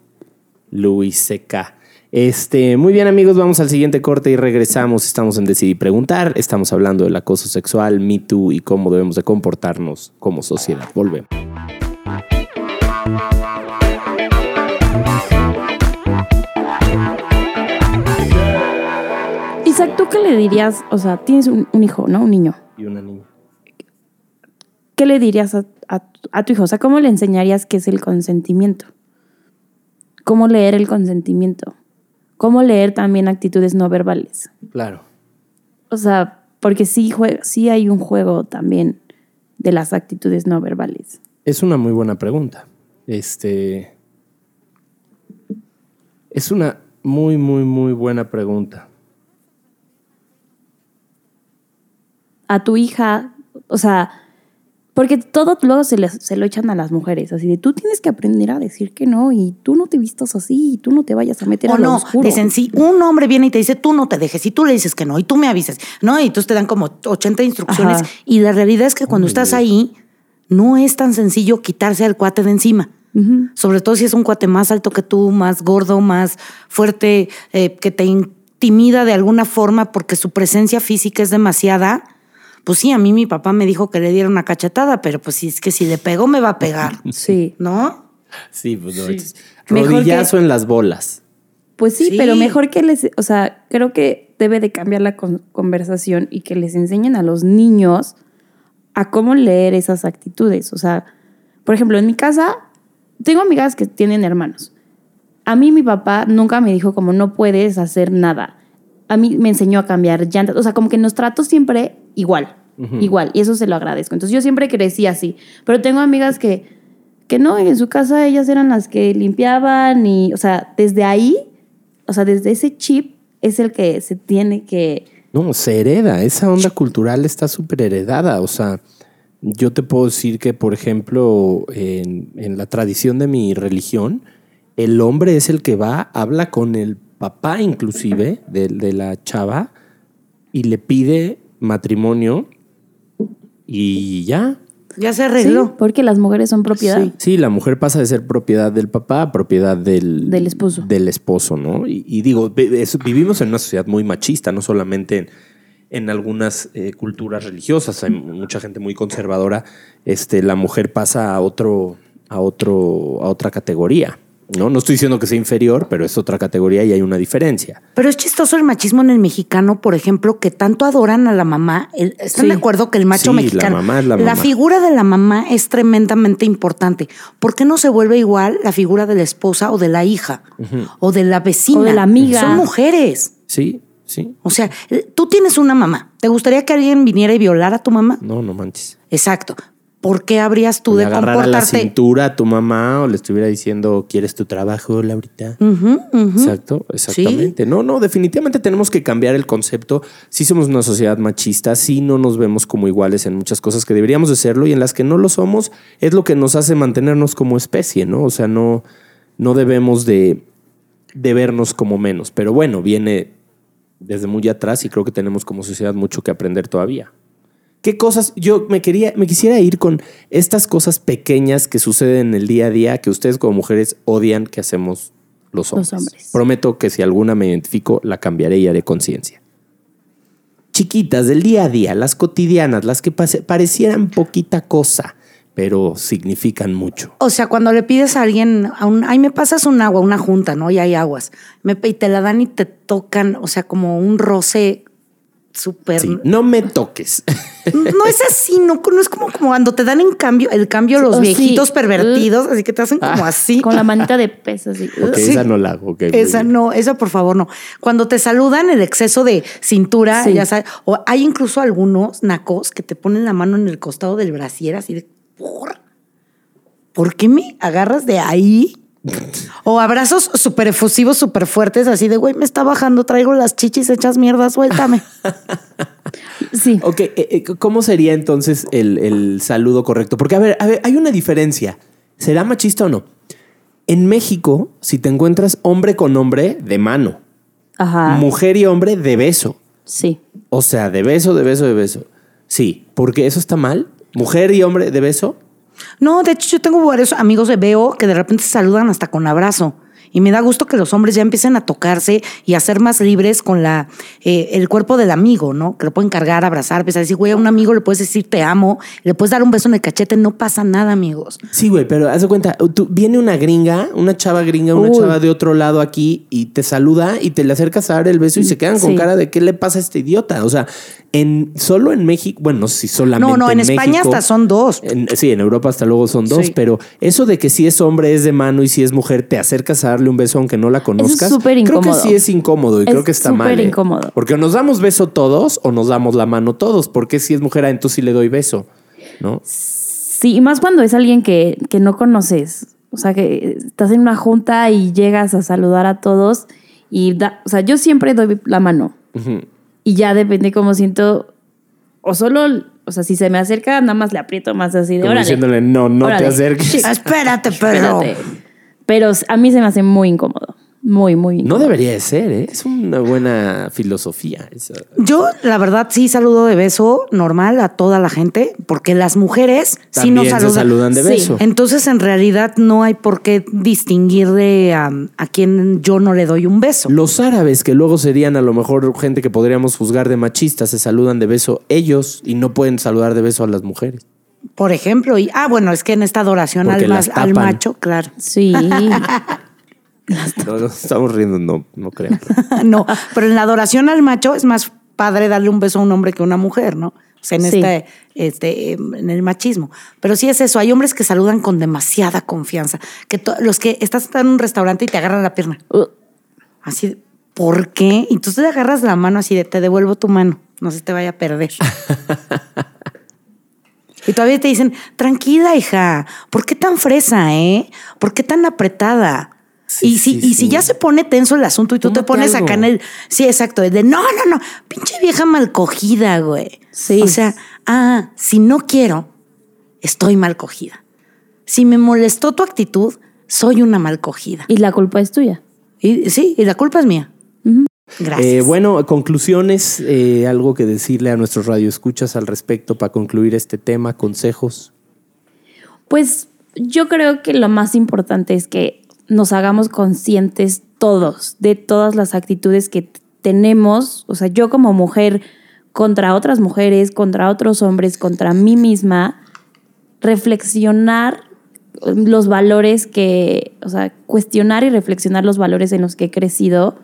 Louis C.K. Este, muy bien amigos, vamos al siguiente corte y regresamos. Estamos en Decidí Preguntar. Estamos hablando del acoso sexual, Me Too y cómo debemos de comportarnos como sociedad. Volvemos. ¿Tú qué le dirías? O sea, tienes un, un hijo, ¿no? Un niño. Y una niña. ¿Qué le dirías a, a- a tu hijo? O sea, ¿cómo le enseñarías qué es el consentimiento? ¿Cómo leer el consentimiento? ¿Cómo leer también actitudes no verbales? Claro. O sea, porque sí, sí hay un juego también de las actitudes no verbales. Es una muy buena pregunta. Este. Es una muy, muy, muy buena pregunta. A tu hija, o sea, porque todo luego se, les- se lo echan a las mujeres, así de tú tienes que aprender a decir que no y tú no te vistas así y tú no te vayas a meter O a lo no, oscuro. dicen, si un hombre viene y te dice, tú no te dejes, y tú le dices que no, y tú me avisas, ¿no? Y entonces te dan como 80 instrucciones. Ajá. Y la realidad es que cuando estás ahí, no es tan sencillo quitarse al cuate de encima. Sobre todo si es un cuate más alto que tú, más gordo, más fuerte, eh, que te intimida de alguna forma porque su presencia física es demasiada. Pues sí, a mí mi papá me dijo que le diera una cachetada, pero pues si es que si le pegó me va a pegar, Sí. ¿no? Sí, pues no. Mejor Rodillazo en las bolas. Pues sí, Sí. pero mejor que les, o sea, creo que debe de cambiar la con- conversación y que les enseñen a los niños a cómo leer esas actitudes. O sea, por ejemplo, en mi casa tengo amigas que tienen hermanos. A mí mi papá nunca me dijo como no puedes hacer nada. A mí me enseñó a cambiar llantas. O sea, como que nos trató siempre igual, igual. Y eso se lo agradezco. Entonces yo siempre crecí así. Pero tengo amigas que, que no, en su casa ellas eran las que limpiaban y, o sea, desde ahí, o sea, desde ese chip es el que se tiene que... No, se hereda. Esa onda cultural está súper heredada. O sea, yo te puedo decir que, por ejemplo, en, en la tradición de mi religión, el hombre es el que va, habla con el papá inclusive de, de la chava y le pide matrimonio y ya. Ya se Sí, arregló. porque las mujeres son propiedad. Sí. Sí, la mujer pasa de ser propiedad del papá a propiedad del, Del esposo. Del esposo, ¿no? Y, y digo, es- vivimos en una sociedad muy machista, no solamente en, en algunas eh, culturas religiosas, hay mucha gente muy conservadora. Este, la mujer pasa a otro, a otro, a otra categoría. ¿No? no estoy diciendo que sea inferior, pero es otra categoría y hay una diferencia. Pero es chistoso el machismo en el mexicano, por ejemplo, que tanto adoran a la mamá. El- ¿Están Sí. de acuerdo que el macho Sí, la mexicano, mamá es la mamá. figura de la mamá es tremendamente importante? ¿Por qué no se vuelve igual la figura de la esposa o de la hija o de la vecina? O de la amiga. Son mujeres. Sí, sí. O sea, tú tienes una mamá. ¿Te gustaría que alguien viniera y violara a tu mamá? No, no manches. Exacto. ¿Por qué habrías tú de agarrara la comportarte? cintura a tu mamá o le estuviera diciendo, ¿quieres tu trabajo, Laurita? Exacto, exactamente. No, no, definitivamente tenemos que cambiar el concepto. Sí somos una sociedad machista, sí no nos vemos como iguales en muchas cosas que deberíamos de serlo y en las que no lo somos es lo que nos hace mantenernos como especie, ¿no? O sea, no, no debemos de, de vernos como menos. Pero bueno, viene desde muy atrás y creo que tenemos como sociedad mucho que aprender todavía. ¿Qué cosas? Yo me quería, me quisiera ir con estas cosas pequeñas que suceden en el día a día que ustedes como mujeres odian que hacemos los hombres. Los hombres. Prometo que si alguna me identifico, la cambiaré y haré conciencia. chiquitas del día a día, las cotidianas, las que parecieran poquita cosa, pero significan mucho. O sea, cuando le pides a alguien, a un, ay, me pasas un agua, una junta, ¿no? Y hay aguas. Me, y te la dan y te tocan, o sea, como un roce súper. Sí, no me toques. No es así, no, no es como, como cuando te dan en cambio, el cambio los Oh, sí. viejitos pervertidos, así que te hacen como así. Con la manita de peso, así. Sí. esa no la hago. ok, muy Esa no, esa por favor no. Cuando te saludan, el exceso de cintura, Sí. ya sabes, o hay incluso algunos nacos que te ponen la mano en el costado del brasier así de ¿por? ¿Por qué me agarras de ahí? O abrazos súper efusivos, súper fuertes, así de güey, me está bajando, traigo las chichis hechas mierda, suéltame. Sí. Ok, eh, eh, ¿cómo sería entonces el, el saludo correcto? Porque, a ver, a ver, hay una diferencia. ¿Será machista o no? En México, si te encuentras hombre con hombre, de mano. Ajá. Mujer y hombre, de beso. Sí. O sea, de beso, de beso, de beso. Sí, porque eso está mal. Mujer y hombre, de beso. No, de hecho, yo tengo varios amigos de Veo que de repente se saludan hasta con abrazo. Y me da gusto que los hombres ya empiecen a tocarse y a ser más libres con la, eh, el cuerpo del amigo, ¿no? Que lo pueden cargar, abrazar, pues, decir, güey, a un amigo le puedes decir te amo, le puedes dar un beso en el cachete, no pasa nada, amigos. Sí, güey, pero haz de cuenta, tú, viene una gringa, una chava gringa, una Uy. chava de otro lado aquí y te saluda y te le acercas a dar el beso y se quedan con Sí. cara de qué le pasa a este idiota. O sea, en solo en México, bueno, no sé si solamente No, no, en, España México, hasta son dos. en- sí, en Europa hasta luego son dos, Sí. pero eso de que si es hombre es de mano y si es mujer te acercas a darle un beso aunque no la conozcas. súper Creo que incómodo. sí es incómodo y Es creo que está mal. súper ¿eh? incómodo. Porque o nos damos beso todos o nos damos la mano todos. Porque si es mujer, ah, entonces sí le doy beso, ¿no? Sí, y más cuando es alguien que, que no conoces. O sea, que estás en una junta y llegas a saludar a todos y da, o sea, yo siempre doy la mano y ya depende cómo siento o solo, o sea, si se me acerca nada más le aprieto más así de Como órale. diciéndole, no, no te acerques. Sí, Espérate, pero. espérate. Pero a mí se me hace muy incómodo. Muy, muy No incómodo. debería de ser, ¿eh? Es una buena filosofía. esa. Yo, la verdad, sí saludo de beso normal a toda la gente, porque las mujeres sí También nos se saludan. de Sí. beso. Entonces, en realidad, no hay por qué distinguir de um, a quien yo no le doy un beso. Los árabes, que luego serían a lo mejor gente que podríamos juzgar de machistas, se saludan de beso ellos y no pueden saludar de beso a las mujeres. Por ejemplo, y ah, bueno, es que en esta adoración al, mas- al macho, claro. Sí. No, no, estamos riendo, no, no creo. no, pero en la adoración al macho es más padre darle un beso a un hombre que a una mujer, ¿no? O sea, en Sí. este, este, em, en el machismo. Pero sí es eso, hay hombres que saludan con demasiada confianza. Que los que estás en un restaurante y te agarran la pierna. Uh, Así, de, ¿por qué? Y tú te agarras la mano así de, te devuelvo tu mano, no se te vaya a perder. y todavía te dicen, tranquila, hija, ¿por qué tan fresa, eh? ¿Por qué tan apretada? Sí, y si, sí, y si sí. ya se pone tenso el asunto y tú te pones algo. acá en el. Sí, exacto. De no, no, no. Pinche vieja mal cogida, güey. Sí. O sea, ah, si no quiero, estoy mal cogida. Si me molestó tu actitud, soy una mal cogida. y la culpa es tuya. Y sí, y la culpa es mía. Gracias. Eh, bueno, conclusiones, eh, algo que decirle a nuestros radioescuchas al respecto para concluir este tema, consejos. Pues yo creo que lo más importante es que nos hagamos conscientes todos de todas las actitudes que tenemos, o sea, yo como mujer contra otras mujeres, contra otros hombres, contra mí misma, reflexionar los valores que, o sea, cuestionar y reflexionar los valores en los que he crecido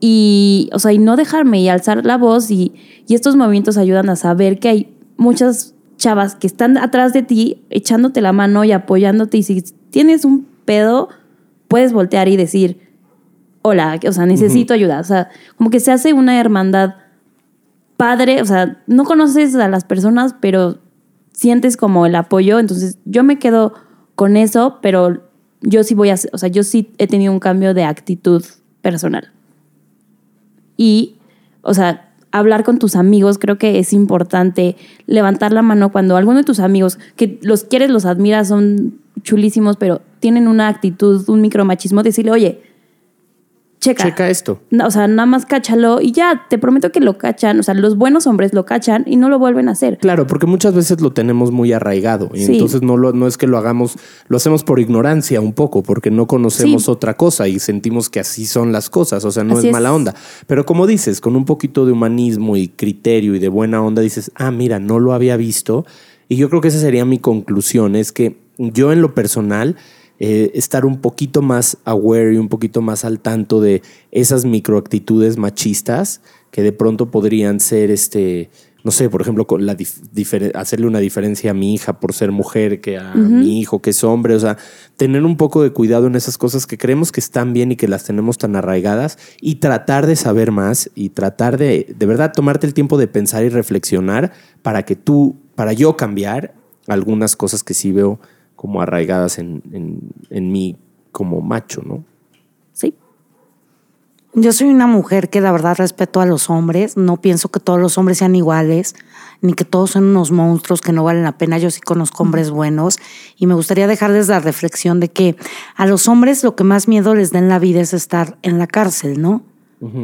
y, o sea, y no dejarme y alzar la voz y, y estos movimientos ayudan a saber que hay muchas chavas que están atrás de ti echándote la mano y apoyándote. Y si tienes un pedo puedes voltear y decir hola, o sea, necesito ayuda, o sea, como que se hace una hermandad padre, o sea, no conoces a las personas, pero sientes como el apoyo, entonces yo me quedo con eso, pero yo sí voy a, o sea, yo sí he tenido un cambio de actitud personal. Y, o sea, hablar con tus amigos, creo que es importante. Levantar la mano cuando alguno de tus amigos, que los quieres, los admiras, son chulísimos, pero tienen una actitud, un micromachismo, decirle, oye, checa. Checa esto. O sea, nada más cáchalo y ya, te prometo que lo cachan. O sea, los buenos hombres lo cachan y no lo vuelven a hacer. Claro, porque muchas veces lo tenemos muy arraigado y Sí. entonces no, lo, no es que lo hagamos, lo hacemos por ignorancia un poco, porque no conocemos Sí. otra cosa y sentimos que así son las cosas, o sea, no es es. mala onda. Pero como dices, con un poquito de humanismo y criterio y de buena onda, dices, ah, mira, no lo había visto. Y yo creo que esa sería mi conclusión, es que yo en lo personal, eh, estar un poquito más aware y un poquito más al tanto de esas microactitudes machistas que de pronto podrían ser, este, no sé, por ejemplo, con la hacerle una diferencia a mi hija por ser mujer que a mi hijo que es hombre, o sea, tener un poco de cuidado en esas cosas que creemos que están bien y que las tenemos tan arraigadas y tratar de saber más y tratar de, de verdad, tomarte el tiempo de pensar y reflexionar para que tú, para yo cambiar algunas cosas que sí veo como arraigadas en, en, en mí como macho, ¿no? Sí. Yo soy una mujer que la verdad respeto a los hombres. No pienso que todos los hombres sean iguales, ni que todos son unos monstruos que no valen la pena. Yo sí conozco hombres buenos y me gustaría dejarles la reflexión de que a los hombres lo que más miedo les da en la vida es estar en la cárcel, ¿no?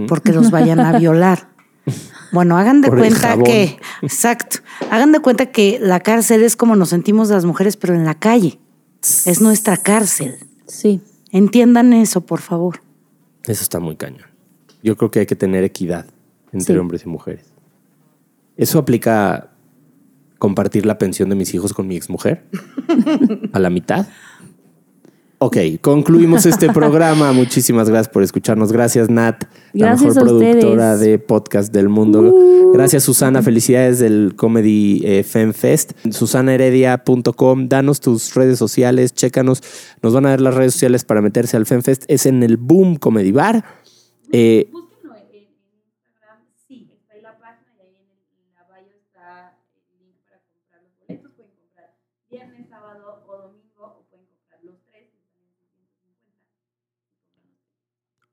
Porque los vayan a violar. Bueno, hagan de cuenta que, exacto, hagan de cuenta que la cárcel es como nos sentimos las mujeres, pero en la calle. Es nuestra cárcel. Sí. Entiendan eso, por favor. Eso está muy cañón. Yo creo que hay que tener equidad entre Sí. hombres y mujeres. ¿Eso aplica a compartir la pensión de mis hijos con mi exmujer? ¿A la mitad? Ok, concluimos este programa. Muchísimas gracias por escucharnos. Gracias, Nat, la Gracias mejor a ustedes. Uh. productora de podcast del mundo. Gracias, Susana. Felicidades del Comedy eh, Fem Fest. Susanaheredia.com. Danos tus redes sociales, chécanos. Nos van a dar las redes sociales para meterse al Fem Fest. Es en el Boom Comedy Bar. Eh,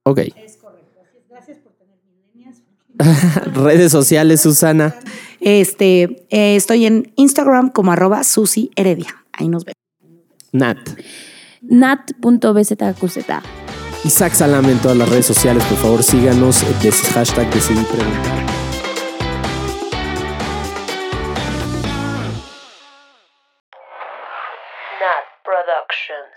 Ok. Es correcto. Gracias por tener Redes sociales, Susana. Este, eh, estoy en Instagram como arroba Susi Heredia. Ahí nos vemos. Nat. Nat.bzqz. Isaac Salame en todas las redes sociales, por favor síganos. Hashtag decidí preguntar. Nat Production.